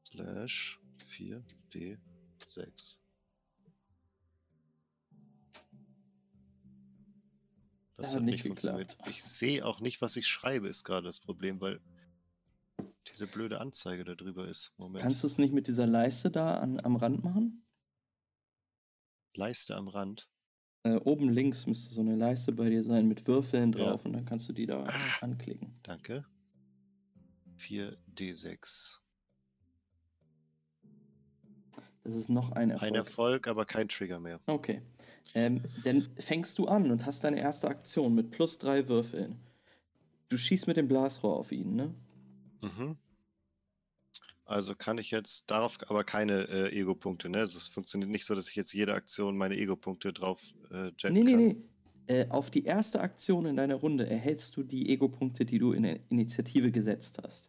slash 4D6. Das Hat nicht funktioniert. geklappt. Ich sehe auch nicht, was ich schreibe, ist gerade das Problem, weil diese blöde Anzeige da drüber ist. Moment. Kannst du es nicht mit dieser Leiste da an, am Rand machen? Leiste am Rand. Äh, oben links müsste so eine Leiste bei dir sein mit Würfeln Ja. drauf und dann kannst du die da Ah. anklicken. Danke. 4D6. Das ist noch ein Erfolg. Ein Erfolg, aber kein Trigger mehr. Okay. Ähm, dann fängst du an und hast deine erste Aktion mit plus drei Würfeln. Du schießt mit dem Blasrohr auf ihn, ne? Mhm. Also kann ich jetzt darauf aber keine äh, Ego-Punkte, ne? Also es funktioniert nicht so, dass ich jetzt jede Aktion meine Ego-Punkte drauf äh, jetten Nee, nee, kann. nee. Äh, auf die erste Aktion in deiner Runde erhältst du die Ego-Punkte, die du in der Initiative gesetzt hast.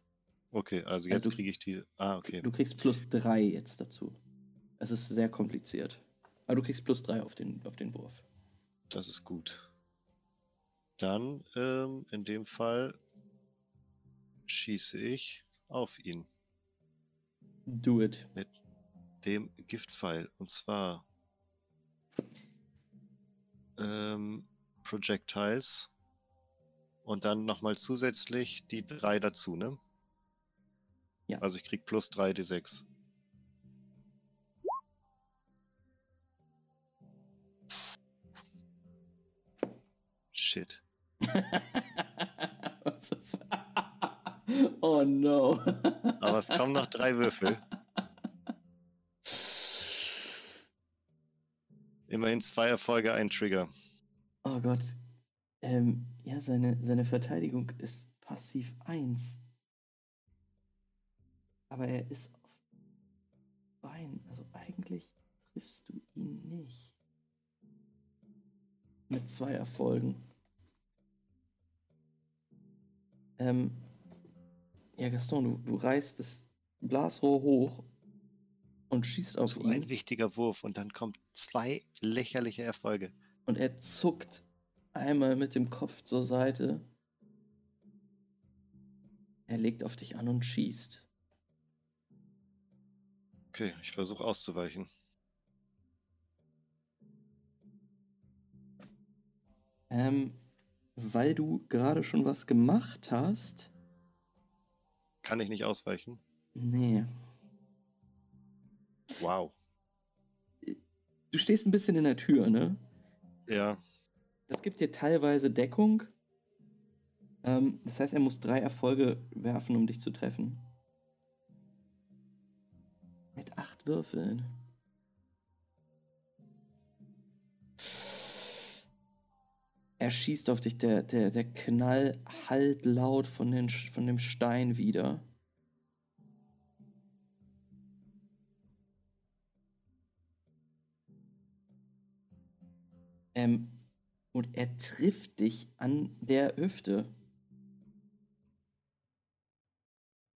Okay, also Ja, jetzt du- kriege ich die. Ah, okay. Du kriegst plus drei jetzt dazu. Es ist sehr kompliziert. Aber du kriegst plus drei auf den, auf den Wurf. Das ist gut. Dann, ähm, in dem Fall schieße ich auf ihn. Do it. dem Giftpfeil. Und zwar ähm, Projectiles und dann nochmal zusätzlich die drei dazu, ne? Ja. Also ich krieg plus 3 D6. Shit. Was ist- oh no. Aber es kommen noch drei Würfel. Immerhin zwei Erfolge, ein Trigger. Oh Gott. Ähm, ja, seine, seine Verteidigung ist passiv 1. Aber er ist auf Bein. Also eigentlich triffst du ihn nicht. Mit zwei Erfolgen. Ähm, ja, Gaston, du, du reißt das Blasrohr hoch und schießt auf So ihn. ein wichtiger Wurf und dann kommt zwei lächerliche Erfolge. Und er zuckt einmal mit dem Kopf zur Seite. Er legt auf dich an und schießt. Okay, ich versuche auszuweichen. Ähm, weil du gerade schon was gemacht hast. Kann ich nicht ausweichen? Nee. Wow. Du stehst ein bisschen in der Tür, ne? Ja, Das gibt dir teilweise Deckung. Ähm, das heißt, er muss drei Erfolge werfen, um dich zu treffen. Mit acht Würfeln. Er schießt auf dich, der, der, der Knall hallt laut von, den, von dem Stein wieder. Ähm, und er trifft dich an der Hüfte.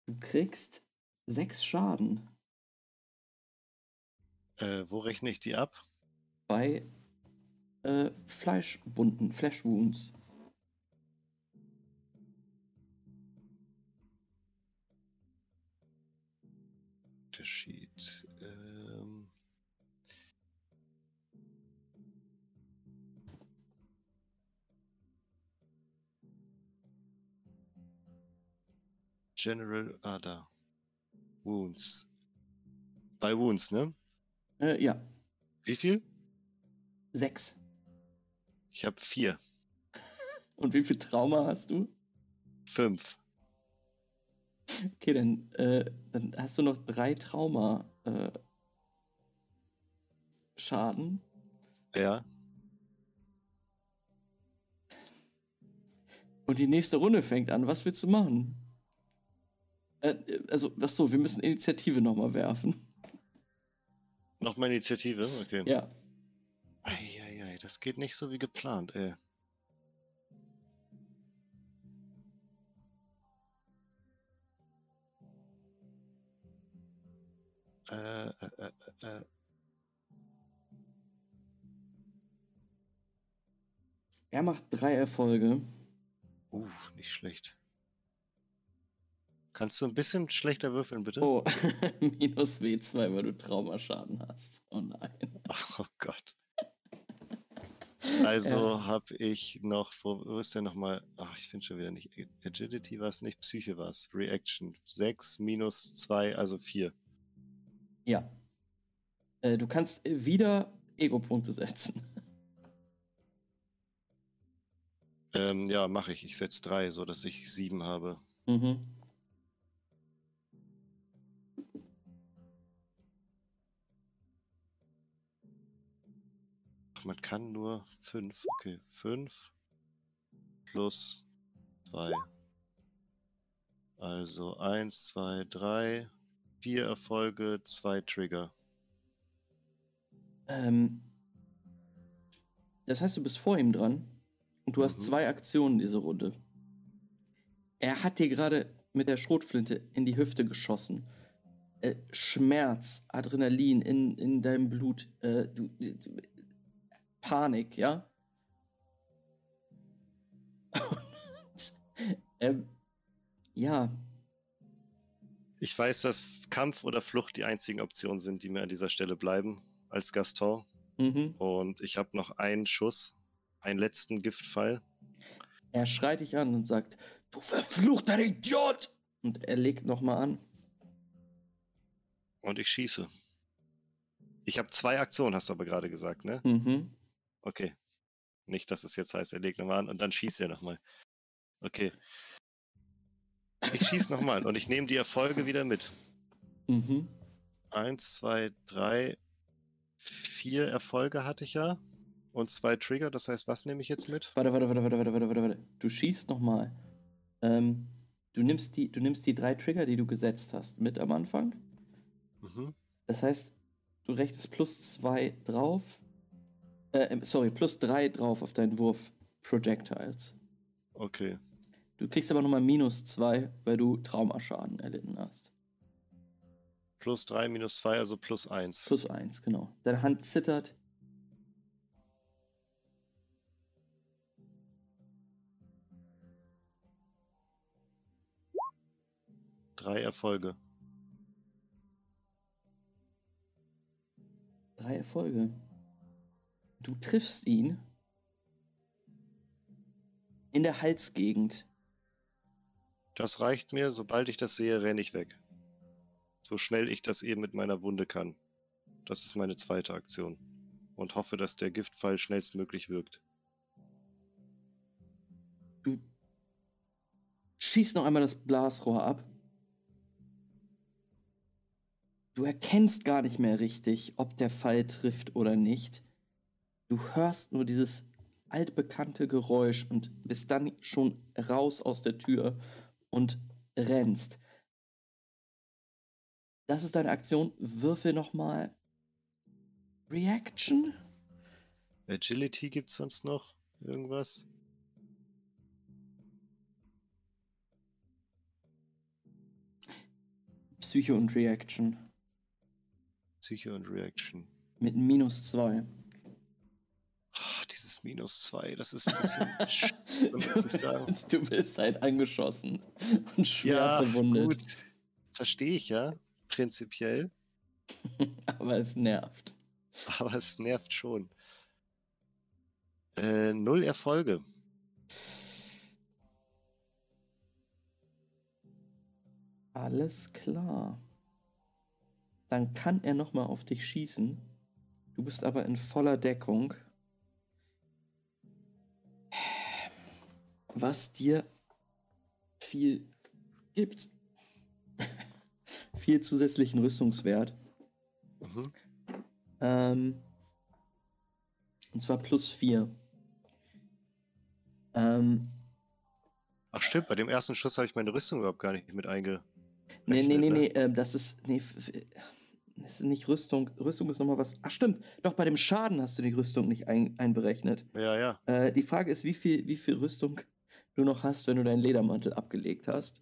Du kriegst sechs Schaden äh, wo rechne ich die ab? bei äh, Fleischwunden, Flash Wounds. Unterschied. Ähm, General, ah da. Wounds. Bei Wounds, ne? Äh, ja, Wie viel? sechs. Ich habe vier. Und wie viel Trauma hast du? Fünf. Okay, dann, äh, dann hast du noch drei Trauma äh, Schaden. Ja. Und die nächste Runde fängt an. Was willst du machen? Äh, also, ach so, wir müssen Initiative nochmal werfen. Nochmal Initiative? Okay. Ja. Das geht nicht so wie geplant, ey. Äh, äh, äh, äh, äh. Er macht drei Erfolge. Uh, nicht schlecht. Kannst du ein bisschen schlechter würfeln, bitte? Oh, minus W2, weil du Traumaschaden hast. Oh nein. Oh Gott. Also habe ich noch, wo, wo ist der nochmal? Ach, ich finde schon wieder nicht. Agility war es nicht, Psyche war es. Reaction. 6 minus 2, also 4. Ja. Äh, du kannst äh, wieder Ego-Punkte setzen. Ähm, ja, mache ich. Ich setze 3, so dass ich 7 habe. Mhm. Ach, man kann nur 5. Okay, 5 plus 2. Also 1, 2, 3, vier Erfolge, zwei Trigger. Ähm, das heißt, du bist vor ihm dran und du hast Mhm. zwei Aktionen diese Runde. Er hat dir gerade mit der Schrotflinte in die Hüfte geschossen. Äh, Schmerz, Adrenalin in, in deinem Blut, äh, du, du, Panik, ja? Und, ähm, ja, Ich weiß, dass Kampf oder Flucht die einzigen Optionen sind, die mir an dieser Stelle bleiben, als Gaston. mhm. Und ich habe noch einen Schuss, einen letzten Giftpfeil. Er schreit dich an und sagt, du verfluchter Idiot! Und er legt nochmal an. Und ich schieße. Ich habe zwei Aktionen, hast du aber gerade gesagt, ne? Mhm. Okay. Nicht, dass es jetzt heißt, er legt nochmal an und dann schießt er nochmal. Okay. Ich schieße nochmal und ich nehme die Erfolge wieder mit. Mhm. Eins, zwei, drei, vier Erfolge hatte ich ja. Und zwei Trigger, das heißt, was nehme ich jetzt mit? Warte, warte, warte, warte, warte, warte, warte, warte. Du schießt nochmal. Ähm, du nimmst die, du nimmst die drei Trigger, die du gesetzt hast, mit am Anfang. Mhm. Das heißt, du rechnest plus zwei drauf. Äh, sorry, plus drei drauf auf deinen Wurf Projectiles. Okay. Du kriegst aber nochmal minus zwei, weil du Traumaschaden erlitten hast. Plus drei minus zwei, also plus eins. Plus eins, genau. Deine Hand zittert. Drei Erfolge. Drei Erfolge. Du triffst ihn in der Halsgegend. Das reicht mir, sobald ich das sehe, renne ich weg. So schnell ich das eben mit meiner Wunde kann. Das ist meine zweite Aktion. Und hoffe, dass der Giftpfeil schnellstmöglich wirkt. Du schießt noch einmal das Blasrohr ab. Du erkennst gar nicht mehr richtig, ob der Pfeil trifft oder nicht. Du hörst nur dieses altbekannte Geräusch und bist dann schon raus aus der Tür und rennst. Das ist deine Aktion. Würfel nochmal Reaction. Agility gibt's sonst noch? Irgendwas? Psyche und Reaction. Psyche und Reaction. Mit minus zwei. Minus zwei, das ist ein bisschen sch- muss ich sagen. Du bist halt angeschossen und schwer Ja, verwundet. gut. Verstehe ich ja, prinzipiell. Aber es nervt. Aber es nervt schon. Äh, null Erfolge. Alles klar. Dann kann er nochmal auf dich schießen. Du bist aber in voller Deckung. Was dir viel gibt. viel zusätzlichen Rüstungswert. Mhm. Ähm, und zwar plus 4. Ähm, Ach stimmt, bei dem ersten Schuss habe ich meine Rüstung überhaupt gar nicht mit einge... nee, nee, nee, ne? nee, ähm, das ist. Nee, das ist nicht Rüstung. Rüstung ist nochmal was. Ach, stimmt. Doch, bei dem Schaden hast du die Rüstung nicht ein, einberechnet. Ja, ja. Äh, die Frage ist, wie viel, wie viel Rüstung du noch hast, wenn du deinen Ledermantel abgelegt hast.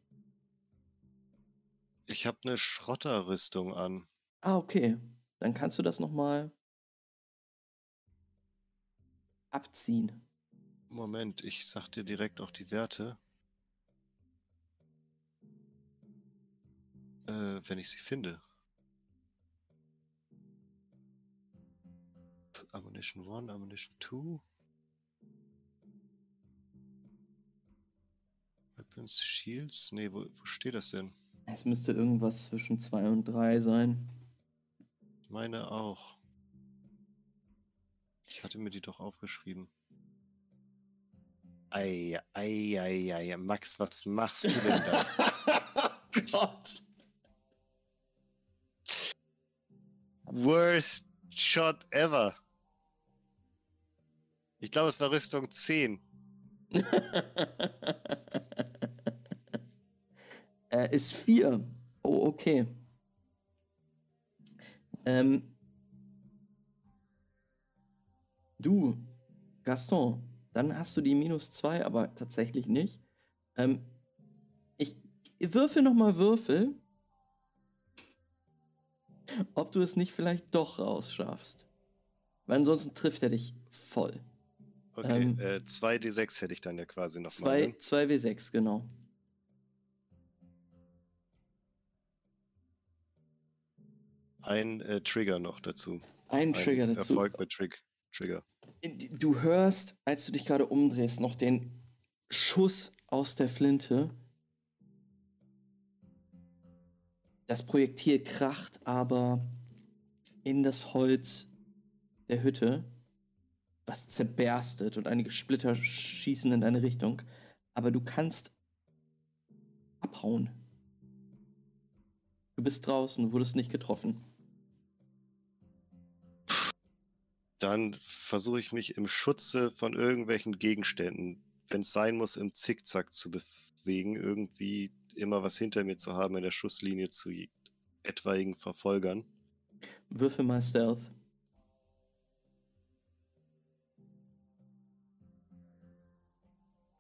Ich habe eine Schrotterrüstung an. Ah, okay. Dann kannst du das nochmal abziehen. Moment, ich sag dir direkt auch die Werte. Äh, wenn ich sie finde. Ammunition 1, Ammunition 2. Weapons, Shields. Nee, wo, wo steht das denn? Es müsste irgendwas zwischen 2 und 3 sein. Meine auch. Ich hatte mir die doch aufgeschrieben. Ei, ei, ei, ei. Max, was machst du denn da? Gott. Worst shot ever. Ich glaube, es war Rüstung 10. äh, ist 4. Oh, okay. Ähm, du, Gaston, dann hast du die minus zwei, aber tatsächlich nicht. Ähm, ich würfel nochmal Würfel, ob du es nicht vielleicht doch rausschaffst. Weil ansonsten trifft er dich voll. Okay, Ähm, äh, 2d6 hätte ich dann ja quasi noch Zwei, mal. Ne? 2w6, genau. Ein äh, Trigger noch dazu. Ein Trigger Ein dazu. Erfolg mit Trick. Trigger. Du hörst, als du dich gerade umdrehst, noch den Schuss aus der Flinte. Das Projektil kracht aber in das Holz der Hütte, was zerberstet und einige Splitter schießen in deine Richtung. Aber du kannst abhauen. Du bist draußen, du wurdest nicht getroffen. Dann versuche ich mich im Schutze von irgendwelchen Gegenständen, wenn es sein muss, im Zickzack zu bewegen, irgendwie immer was hinter mir zu haben in der Schusslinie zu etwaigen Verfolgern. Würfel mal Stealth.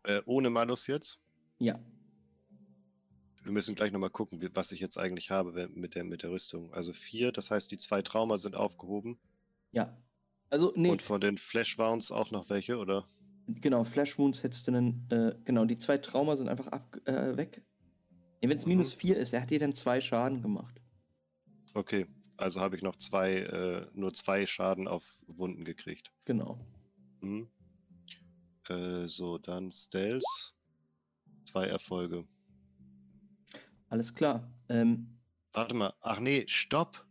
Äh, ohne Malus jetzt. Ja. Wir müssen gleich nochmal gucken, was ich jetzt eigentlich habe mit der, mit der Rüstung. Also vier, das heißt, die zwei Trauma sind aufgehoben. Ja. Also, nee, Und von den Flash Wounds auch noch welche, oder? genau, Flash Wounds hättest du dann, äh, genau, die zwei Trauma sind einfach ab, äh, weg. Wenn es Mhm. minus vier ist, er hat dir dann zwei Schaden gemacht. Okay, also habe ich noch zwei, äh, nur zwei Schaden auf Wunden gekriegt. Genau. Mhm. Äh, so, dann Stealth. Zwei Erfolge. Alles klar. Ähm, Warte mal. Ach nee, stopp.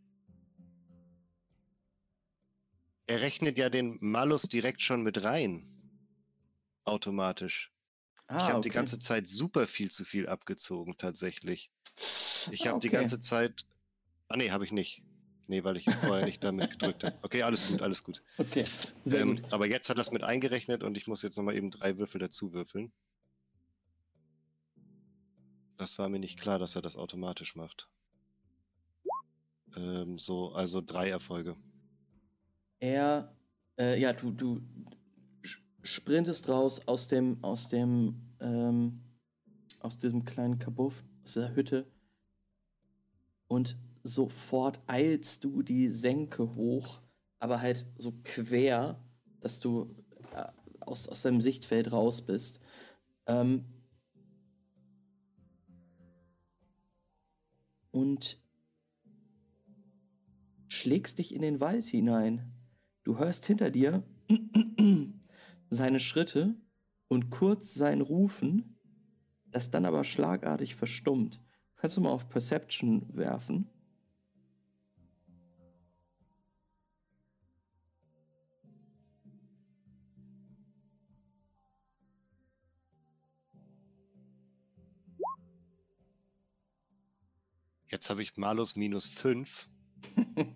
Er rechnet ja den Malus direkt schon mit rein. Automatisch. ah, ich habe die okay. ganze Zeit super viel zu viel abgezogen, tatsächlich. Ich habe die okay. ganze Zeit. Ah nee, habe ich nicht. Nee, weil ich vorher nicht damit gedrückt habe. Okay, alles gut, alles gut. Okay, Ähm, gut. aber jetzt hat das mit eingerechnet und ich muss jetzt nochmal eben drei Würfel dazu würfeln. Das war mir nicht klar, dass er das automatisch macht. Ähm, so, also drei Erfolge. Er, äh, ja, du, du sprintest raus aus dem, aus dem, ähm, aus diesem kleinen Kabuff, aus der Hütte und sofort eilst du die Senke hoch, aber halt so quer, dass du äh, aus, aus deinem Sichtfeld raus bist. Ähm, und schlägst dich in den Wald hinein. Du hörst hinter dir seine Schritte und kurz sein Rufen, das dann aber schlagartig verstummt. Kannst du mal auf Perception werfen? Jetzt habe ich Malus minus 5.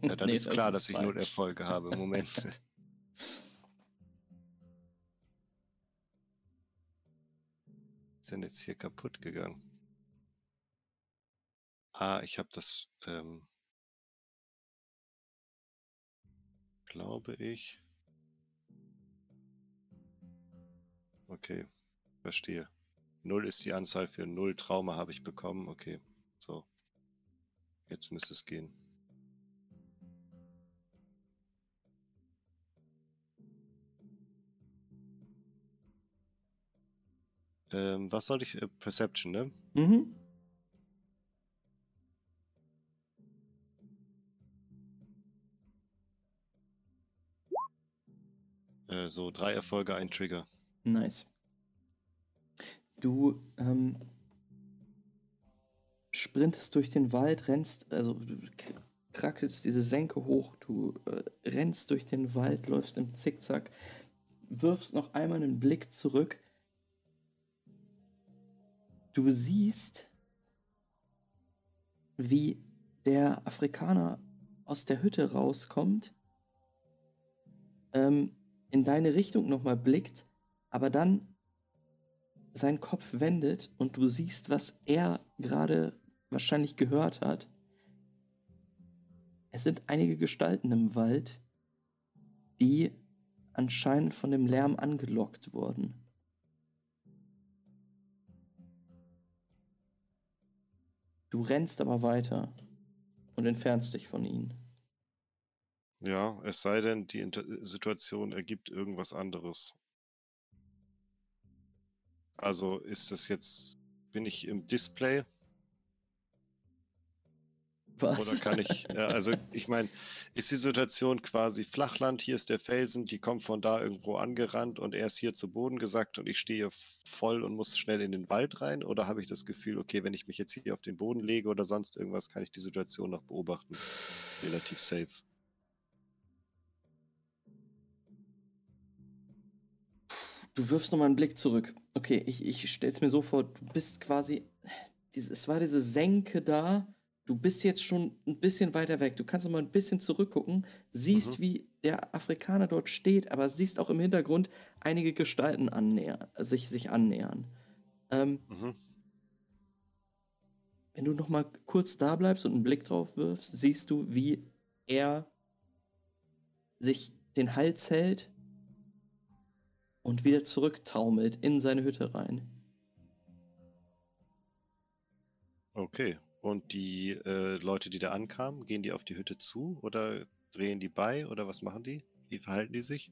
Ja, dann Nee, ist das klar, ist dass ich null falsch. Erfolge habe. Moment. ist denn jetzt hier kaputt gegangen? Ah, ich habe das, ähm, glaube ich. Okay, verstehe. Null ist die Anzahl für null Trauma habe ich bekommen. Okay, so. Jetzt müsste es gehen. Ähm, was soll ich? Äh, Perception, ne? Mhm. Äh, so, drei Erfolge, ein Trigger. Nice. Du ähm, sprintest durch den Wald, rennst, also du k- kraxelst diese Senke hoch, du äh, rennst durch den Wald, läufst im Zickzack, wirfst noch einmal einen Blick zurück. Du siehst, wie der Afrikaner aus der Hütte rauskommt, ähm, in deine Richtung nochmal blickt, aber dann seinen Kopf wendet und du siehst, was er gerade wahrscheinlich gehört hat. Es sind einige Gestalten im Wald, die anscheinend von dem Lärm angelockt wurden. Du rennst aber weiter und entfernst dich von ihnen. Ja, es sei denn, die Inter Situation ergibt irgendwas anderes. Also ist das jetzt, bin ich im Display Was? oder kann ich, ja, also ich meine, ist die Situation quasi Flachland, hier ist der Felsen, die kommt von da irgendwo angerannt und er ist hier zu Boden gesackt und ich stehe voll und muss schnell in den Wald rein? Oder habe ich das Gefühl, okay, wenn ich mich jetzt hier auf den Boden lege oder sonst irgendwas, kann ich die Situation noch beobachten? Relativ safe. Du wirfst nochmal einen Blick zurück. Okay, ich, ich stell's mir so vor, du bist quasi. Es war diese Senke da. Du bist jetzt schon ein bisschen weiter weg. Du kannst noch mal ein bisschen zurückgucken, siehst, Mhm. wie der Afrikaner dort steht, aber siehst auch im Hintergrund einige Gestalten annäher, sich, sich annähern. Ähm, Mhm. wenn du noch mal kurz da bleibst und einen Blick drauf wirfst, siehst du, wie er sich den Hals hält und wieder zurücktaumelt in seine Hütte rein. Okay. Und die äh, Leute, die da ankamen, gehen die auf die Hütte zu oder drehen die bei oder was machen die? Wie verhalten die sich?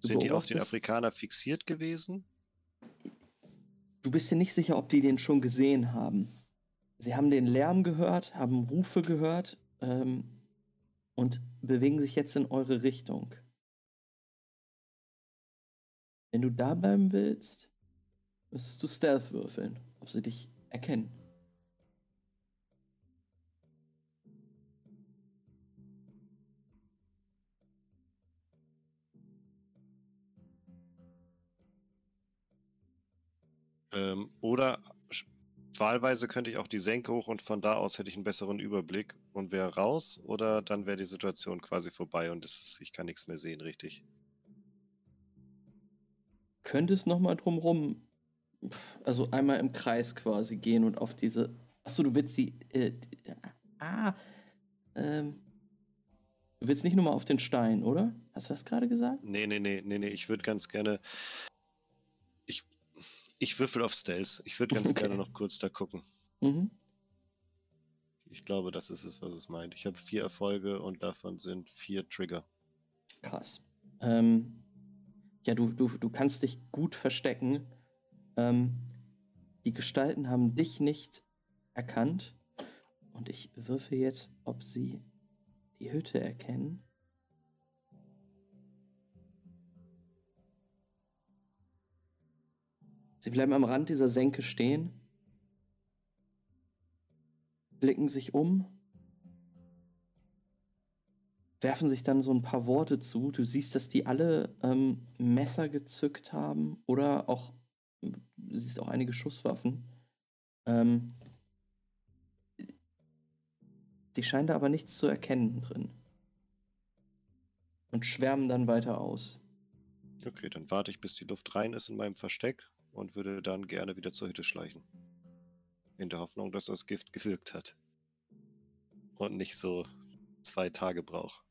Du Sind die auf den Afrikaner fixiert gewesen? Du bist dir nicht sicher, ob die den schon gesehen haben. Sie haben den Lärm gehört, haben Rufe gehört ähm, und bewegen sich jetzt in eure Richtung. Wenn du da bleiben willst, müsstest du Stealth würfeln, ob sie dich erkennen. Ähm, oder wahlweise könnte ich auch die Senke hoch und von da aus hätte ich einen besseren Überblick und wäre raus oder dann wäre die Situation quasi vorbei und ist, ich kann nichts mehr sehen, richtig? Könntest noch mal drumrum, also einmal im Kreis quasi gehen und auf diese. Achso, du willst die. Äh, die ah, ähm, du willst nicht nur mal auf den Stein, oder? Hast du das gerade gesagt? Nee, nee, nee, nee, nee, ich würde ganz gerne. Ich, ich würfel auf Stealth. Ich würde ganz Okay. gerne noch kurz da gucken. Mhm. Ich glaube, das ist es, was es meint. Ich habe vier Erfolge und davon sind vier Trigger. Krass. Ähm, ja, du, du, du kannst dich gut verstecken. Ähm, die Gestalten haben dich nicht erkannt. Und ich würfe jetzt, ob sie die Hütte erkennen. Sie bleiben am Rand dieser Senke stehen, blicken sich um werfen sich dann so ein paar Worte zu. Du siehst, dass die alle ähm, Messer gezückt haben oder auch, du siehst auch einige Schusswaffen. Ähm, sie scheinen da aber nichts zu erkennen drin. Und schwärmen dann weiter aus. Okay, dann warte ich, bis die Luft rein ist in meinem Versteck und würde dann gerne wieder zur Hütte schleichen. In der Hoffnung, dass das Gift gewirkt hat. Und nicht so zwei Tage braucht.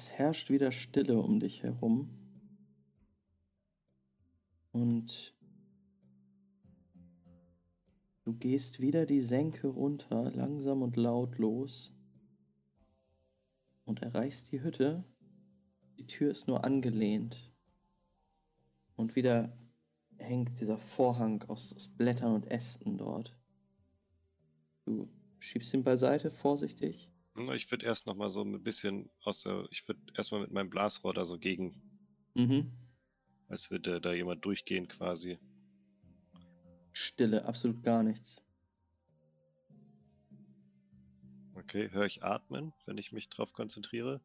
Es herrscht wieder Stille um dich herum. Und du gehst wieder die Senke runter, langsam und lautlos. Und erreichst die Hütte. Die Tür ist nur angelehnt. Und wieder hängt dieser Vorhang aus, aus Blättern und Ästen dort. Du schiebst ihn beiseite, vorsichtig. Na, Ich würde erst noch mal so ein bisschen aus der, ich würde erstmal mit meinem Blasrohr da so gegen, Mhm. als würde da jemand durchgehen quasi. Stille, absolut gar nichts. Okay, höre ich atmen, wenn ich mich drauf konzentriere?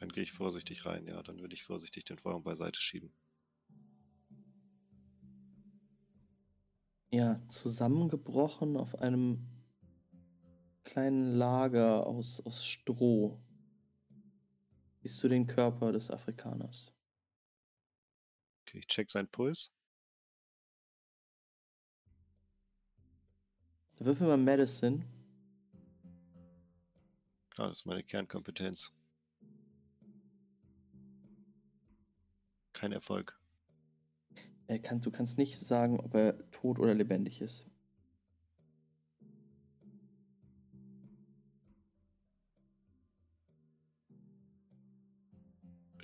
Dann gehe ich vorsichtig rein, ja, dann würde ich vorsichtig den Vorhang beiseite schieben. ja, zusammengebrochen auf einem kleinen Lager aus, aus Stroh. Siehst du den Körper des Afrikaners? Okay, ich check seinen Puls. Würfel mal Medicine. Klar, das ist meine Kernkompetenz. Kein Erfolg. Er kann, du kannst nicht sagen, ob er tot oder lebendig ist.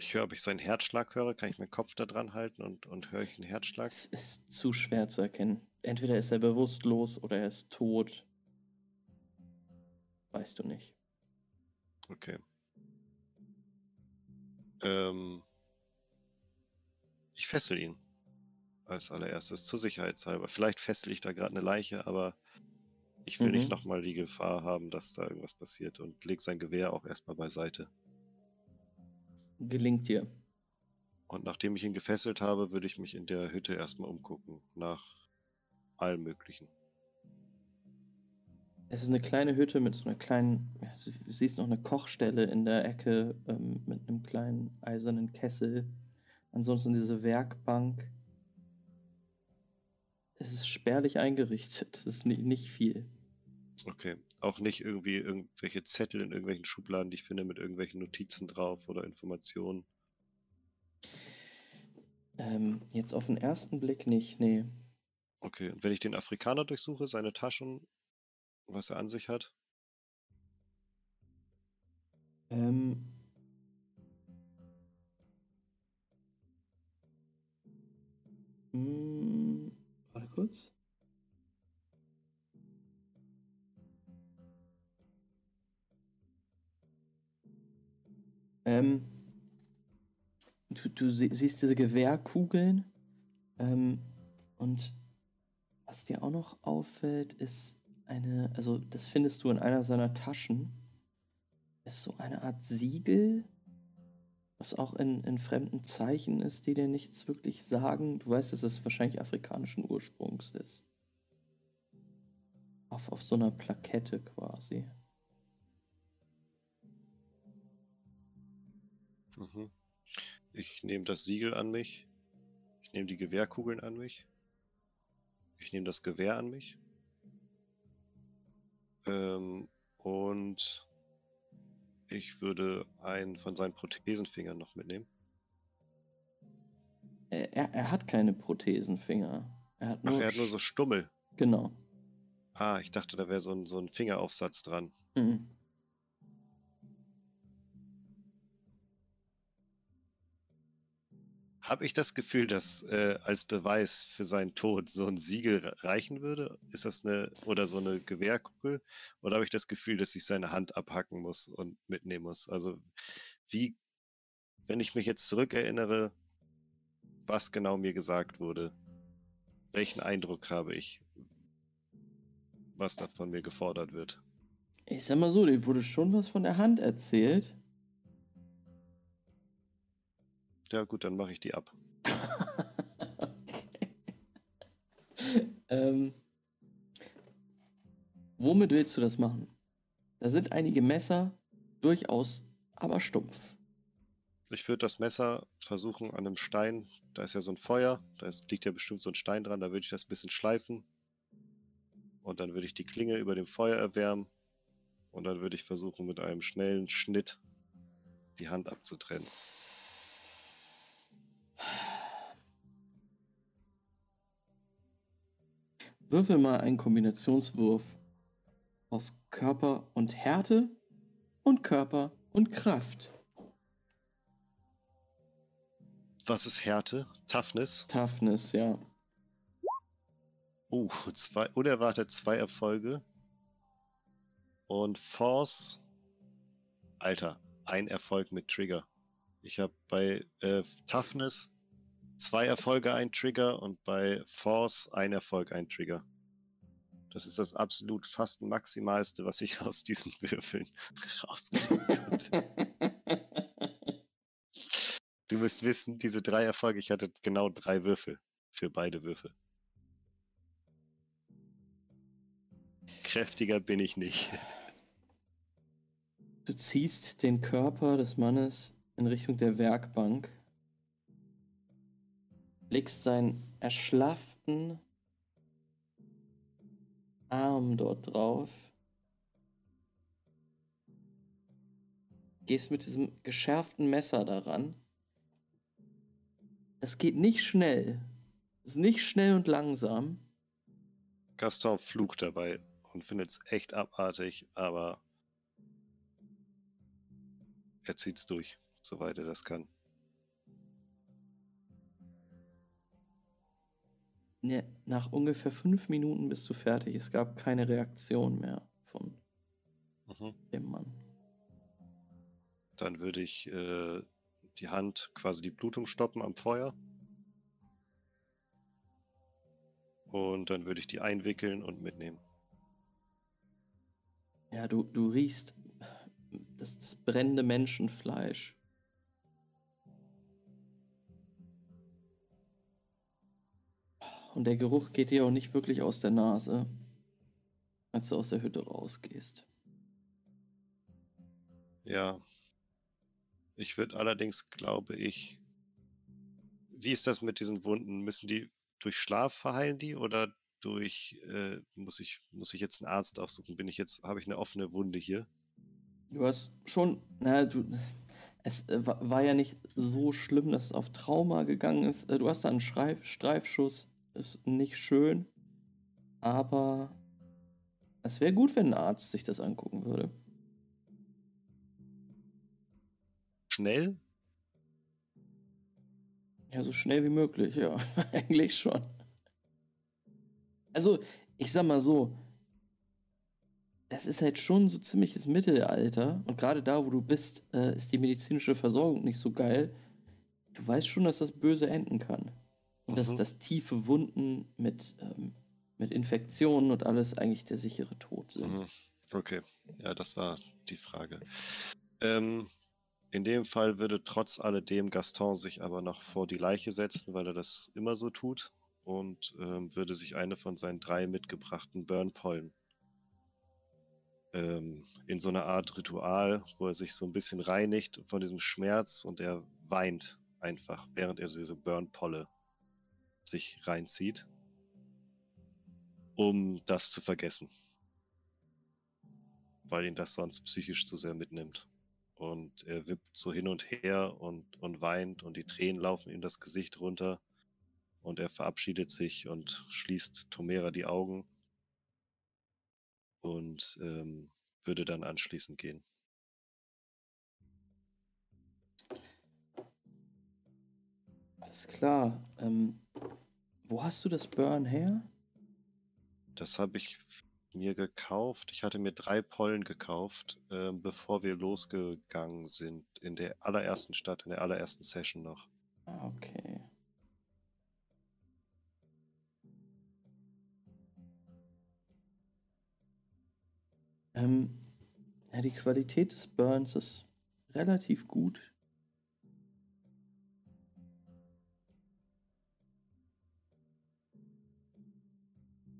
Ich höre, ob ich seinen Herzschlag höre. Kann ich meinen Kopf da dran halten und, und höre ich einen Herzschlag? Es ist zu schwer zu erkennen. Entweder ist er bewusstlos oder er ist tot. Weißt du nicht. Okay. Ähm, ich fessel ihn. Als allererstes, zur Sicherheitshalber. Vielleicht fessel ich da gerade eine Leiche, aber ich will Mhm. nicht nochmal die Gefahr haben, dass da irgendwas passiert und leg sein Gewehr auch erstmal beiseite. Gelingt dir. Und nachdem ich ihn gefesselt habe, würde ich mich in der Hütte erstmal umgucken. Nach allem Möglichen. Es ist eine kleine Hütte mit so einer kleinen, du siehst noch eine Kochstelle in der Ecke ähm, mit einem kleinen eisernen Kessel. Ansonsten diese Werkbank. Es ist spärlich eingerichtet. Es ist nicht, nicht viel. Okay. Auch nicht irgendwie irgendwelche Zettel in irgendwelchen Schubladen, die ich finde, mit irgendwelchen Notizen drauf oder Informationen. Ähm, jetzt auf den ersten Blick nicht, nee. Okay, und wenn ich den Afrikaner durchsuche, seine Taschen, was er an sich hat, Ähm, mm, warte kurz. Ähm, du, du sie- siehst diese Gewehrkugeln. Ähm, und was dir auch noch auffällt, ist eine, also das findest du in einer seiner Taschen ist so eine Art Siegel, was auch in, in fremden Zeichen ist, die dir nichts wirklich sagen. Du weißt, dass es wahrscheinlich afrikanischen Ursprungs ist. Auf, auf so einer Plakette quasi. Mhm. Ich nehme das Siegel an mich. Ich nehme die Gewehrkugeln an mich. Ich nehme das Gewehr an mich. Ähm, und ich würde einen von seinen Prothesenfingern noch mitnehmen. Er, er, er hat keine Prothesenfinger. Er hat Ach, nur. er hat nur so Stummel. Genau. Ah, ich dachte, da wäre so ein, so ein Fingeraufsatz dran. Mhm. Habe ich das Gefühl, dass äh, als Beweis für seinen Tod so ein Siegel re- reichen würde? Ist das eine oder so eine Gewehrkugel? Oder habe ich das Gefühl, dass ich seine Hand abhacken muss und mitnehmen muss? Also wie, wenn ich mich jetzt zurückerinnere, was genau mir gesagt wurde, welchen Eindruck habe ich, was da von mir gefordert wird? Ich sag mal so, dir wurde schon was von der Hand erzählt. Ja gut, dann mache ich die ab. okay. ähm, womit willst du das machen? Da sind einige Messer, durchaus aber stumpf. Ich würde das Messer versuchen an einem Stein, da ist ja so ein Feuer, da ist, liegt ja bestimmt so ein Stein dran, da würde ich das ein bisschen schleifen. Und dann würde ich die Klinge über dem Feuer erwärmen. Und dann würde ich versuchen, mit einem schnellen Schnitt die Hand abzutrennen. Würfel mal einen Kombinationswurf aus Körper und Härte und Körper und Kraft. Was ist Härte? Toughness? Toughness, ja. Uh, zwei, unerwartet zwei Erfolge. Und Force. Alter, ein Erfolg mit Trigger. Ich habe bei äh, Toughness zwei Erfolge, ein Trigger und bei Force ein Erfolg, ein Trigger. Das ist das absolut fast maximalste, was ich aus diesen Würfeln rauskriegen konnte. Du müsst wissen, diese drei Erfolge, ich hatte genau drei Würfel für beide Würfel. Kräftiger bin ich nicht. Du ziehst den Körper des Mannes in Richtung der Werkbank. Legst seinen erschlafften Arm dort drauf. Gehst mit diesem geschärften Messer daran. Es geht nicht schnell. Es ist nicht schnell und langsam. Gaston flucht dabei und findet es echt abartig, aber er zieht's durch, soweit er das kann. Ne, nach ungefähr fünf Minuten bist du fertig. Es gab keine Reaktion mehr von Mhm. dem Mann. Dann würde ich äh, die Hand quasi die Blutung stoppen am Feuer. Und dann würde ich die einwickeln und mitnehmen. Ja, du, du riechst das, das brennende Menschenfleisch. Und der Geruch geht dir auch nicht wirklich aus der Nase, als du aus der Hütte rausgehst. Ja. Ich würde allerdings, glaube ich. Wie ist das mit diesen Wunden? Müssen die durch Schlaf verheilen die oder durch äh, muss ich muss ich jetzt einen Arzt aufsuchen? Bin ich jetzt habe ich eine offene Wunde hier? Du hast schon, na, du, es äh, wa- war ja nicht so schlimm, dass es auf Trauma gegangen ist. Äh, Du hast da einen Streif, Streifschuss, ist nicht schön, aber es wäre gut, wenn ein Arzt sich das angucken würde. Schnell? Ja, so schnell wie möglich, ja, eigentlich schon. Also, ich sag mal so, das ist halt schon so ziemliches Mittelalter und gerade da, wo du bist, äh, ist die medizinische Versorgung nicht so geil. Du weißt schon, dass das böse enden kann. Und dass, Mhm. dass tiefe Wunden mit, ähm, mit Infektionen und alles eigentlich der sichere Tod sind. Mhm. Okay, ja, das war die Frage. Ähm, in dem Fall würde trotz alledem Gaston sich aber noch vor die Leiche setzen, weil er das immer so tut und ähm, würde sich eine von seinen drei mitgebrachten Burnpollen ähm, in so einer Art Ritual, wo er sich so ein bisschen reinigt von diesem Schmerz und er weint einfach, während er diese Burnpolle sich reinzieht, um das zu vergessen weil ihn das sonst psychisch zu sehr mitnimmt. Und er wippt so hin und her und, und weint und die Tränen laufen ihm das Gesicht runter. Und er verabschiedet sich und schließt Tomera die Augen und ähm, würde dann anschließend gehen. Alles klar. Ähm, wo hast du das Burn her? Das habe ich mir gekauft. Ich hatte mir drei Pollen gekauft, ähm, bevor wir losgegangen sind. In der allerersten Stadt, in der allerersten Session noch. Ah, Okay. Ähm, ja, die Qualität des Burns ist relativ gut.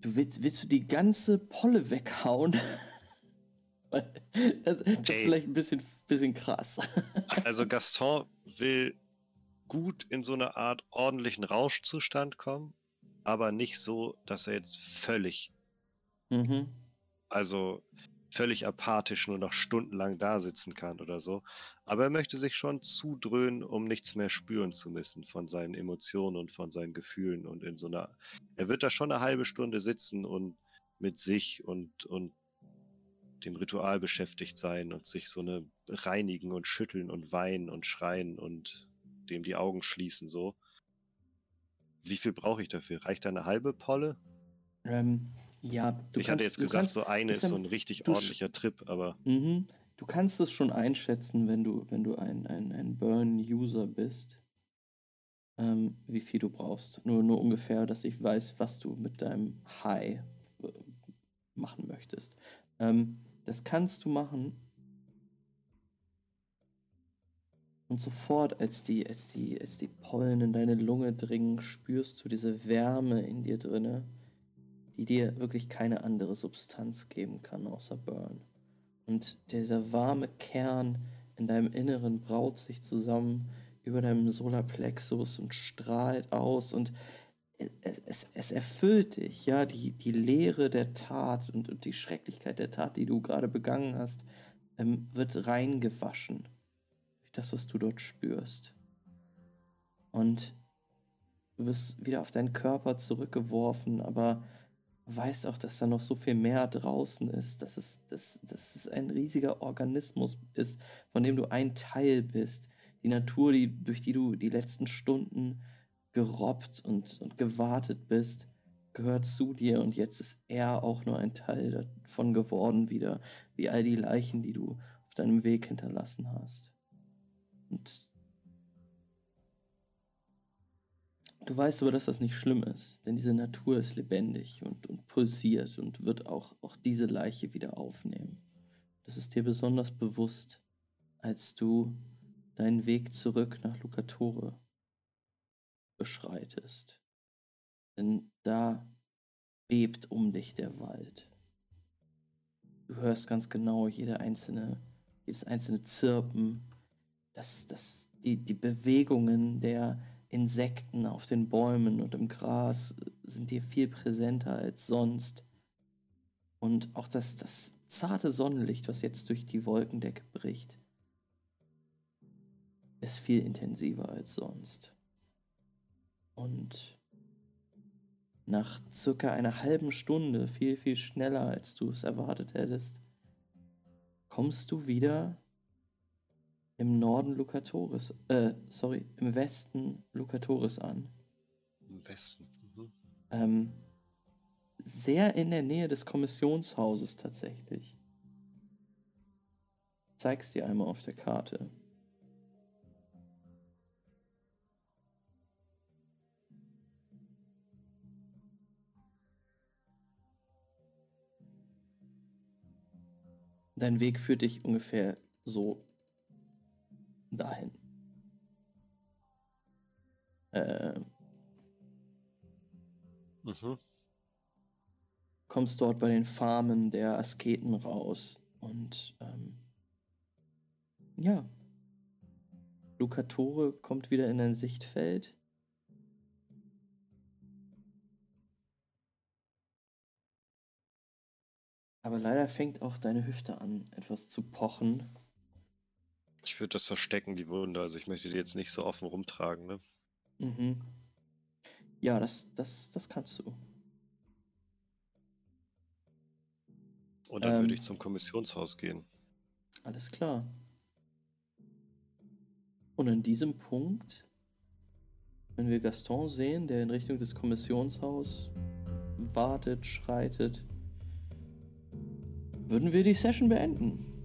Du willst, willst du die ganze Polle weghauen? Das, das ist vielleicht ein bisschen, bisschen krass. Also Gaston will gut in so eine Art ordentlichen Rauschzustand kommen, aber nicht so, dass er jetzt völlig, mhm. also völlig apathisch nur noch stundenlang da sitzen kann oder so. Aber er möchte sich schon zudröhnen, um nichts mehr spüren zu müssen von seinen Emotionen und von seinen Gefühlen und in so einer, er wird da schon eine halbe Stunde sitzen und mit sich und, und dem Ritual beschäftigt sein und sich so eine reinigen und schütteln und weinen und schreien und dem die Augen schließen so. Wie viel brauche ich dafür? Reicht da eine halbe Polle? ähm, ja, du ich kannst, hatte jetzt gesagt, kannst, so eine ist so ein- richtig ordentlicher Trip, aber Mhm. Du kannst es schon einschätzen, wenn du, wenn du ein, ein, ein Burn-User bist, ähm, wie viel du brauchst. Nur, nur ungefähr, dass ich weiß, was du mit deinem High äh, machen möchtest. Ähm, das kannst du machen. Und sofort, als die, als die, als die Pollen in deine Lunge dringen, spürst du diese Wärme in dir drinne, die dir wirklich keine andere Substanz geben kann außer Burn. Und dieser warme Kern in deinem Inneren braut sich zusammen, über deinem Solarplexus und strahlt aus und es, es, es erfüllt dich, ja, die, die Leere der Tat und, und die Schrecklichkeit der Tat, die du gerade begangen hast, ähm, wird reingewaschen durch das, was du dort spürst. Und du wirst wieder auf deinen Körper zurückgeworfen, aber weißt auch, dass da noch so viel mehr draußen ist, dass es, dass, dass es ein riesiger Organismus ist, von dem du ein Teil bist. Die Natur, die, durch die du die letzten Stunden gerobbt und, und gewartet bist, gehört zu dir und jetzt ist er auch nur ein Teil davon geworden wieder, wie all die Leichen, die du auf deinem Weg hinterlassen hast. Und du weißt aber, dass das nicht schlimm ist, denn diese Natur ist lebendig und, und pulsiert und wird auch, auch diese Leiche wieder aufnehmen. Das ist dir besonders bewusst, als du deinen Weg zurück nach Lucatore beschreitest. Denn da bebt um dich der Wald. Du hörst ganz genau jede einzelne, jedes einzelne Zirpen, das, das, die, die Bewegungen der Insekten auf den Bäumen und im Gras sind dir viel präsenter als sonst. Und auch das, das zarte Sonnenlicht, was jetzt durch die Wolkendecke bricht, ist viel intensiver als sonst. Und nach circa einer halben Stunde, viel, viel schneller, als du es erwartet hättest, kommst du wieder im Norden Lucatoris, äh, sorry, im Westen Lucatoris an. Im Westen. Mhm. Ähm, sehr in der Nähe des Kommissionshauses tatsächlich. Zeig's dir einmal auf der Karte. Dein Weg führt dich ungefähr so dahin. Äh, mhm. Kommst dort bei den Farmen der Asketen raus und ähm, ja, Lucatore kommt wieder in dein Sichtfeld Aber leider fängt auch deine Hüfte an, etwas zu pochen. Ich würde das verstecken, die Wunde. Also ich möchte die jetzt nicht so offen rumtragen, ne? Mhm. Ja, das, das, das kannst du. Und dann ähm, würde ich zum Kommissionshaus gehen. Alles klar. Und an diesem Punkt, wenn wir Gaston sehen, der in Richtung des Kommissionshaus wartet, schreitet, würden wir die Session beenden.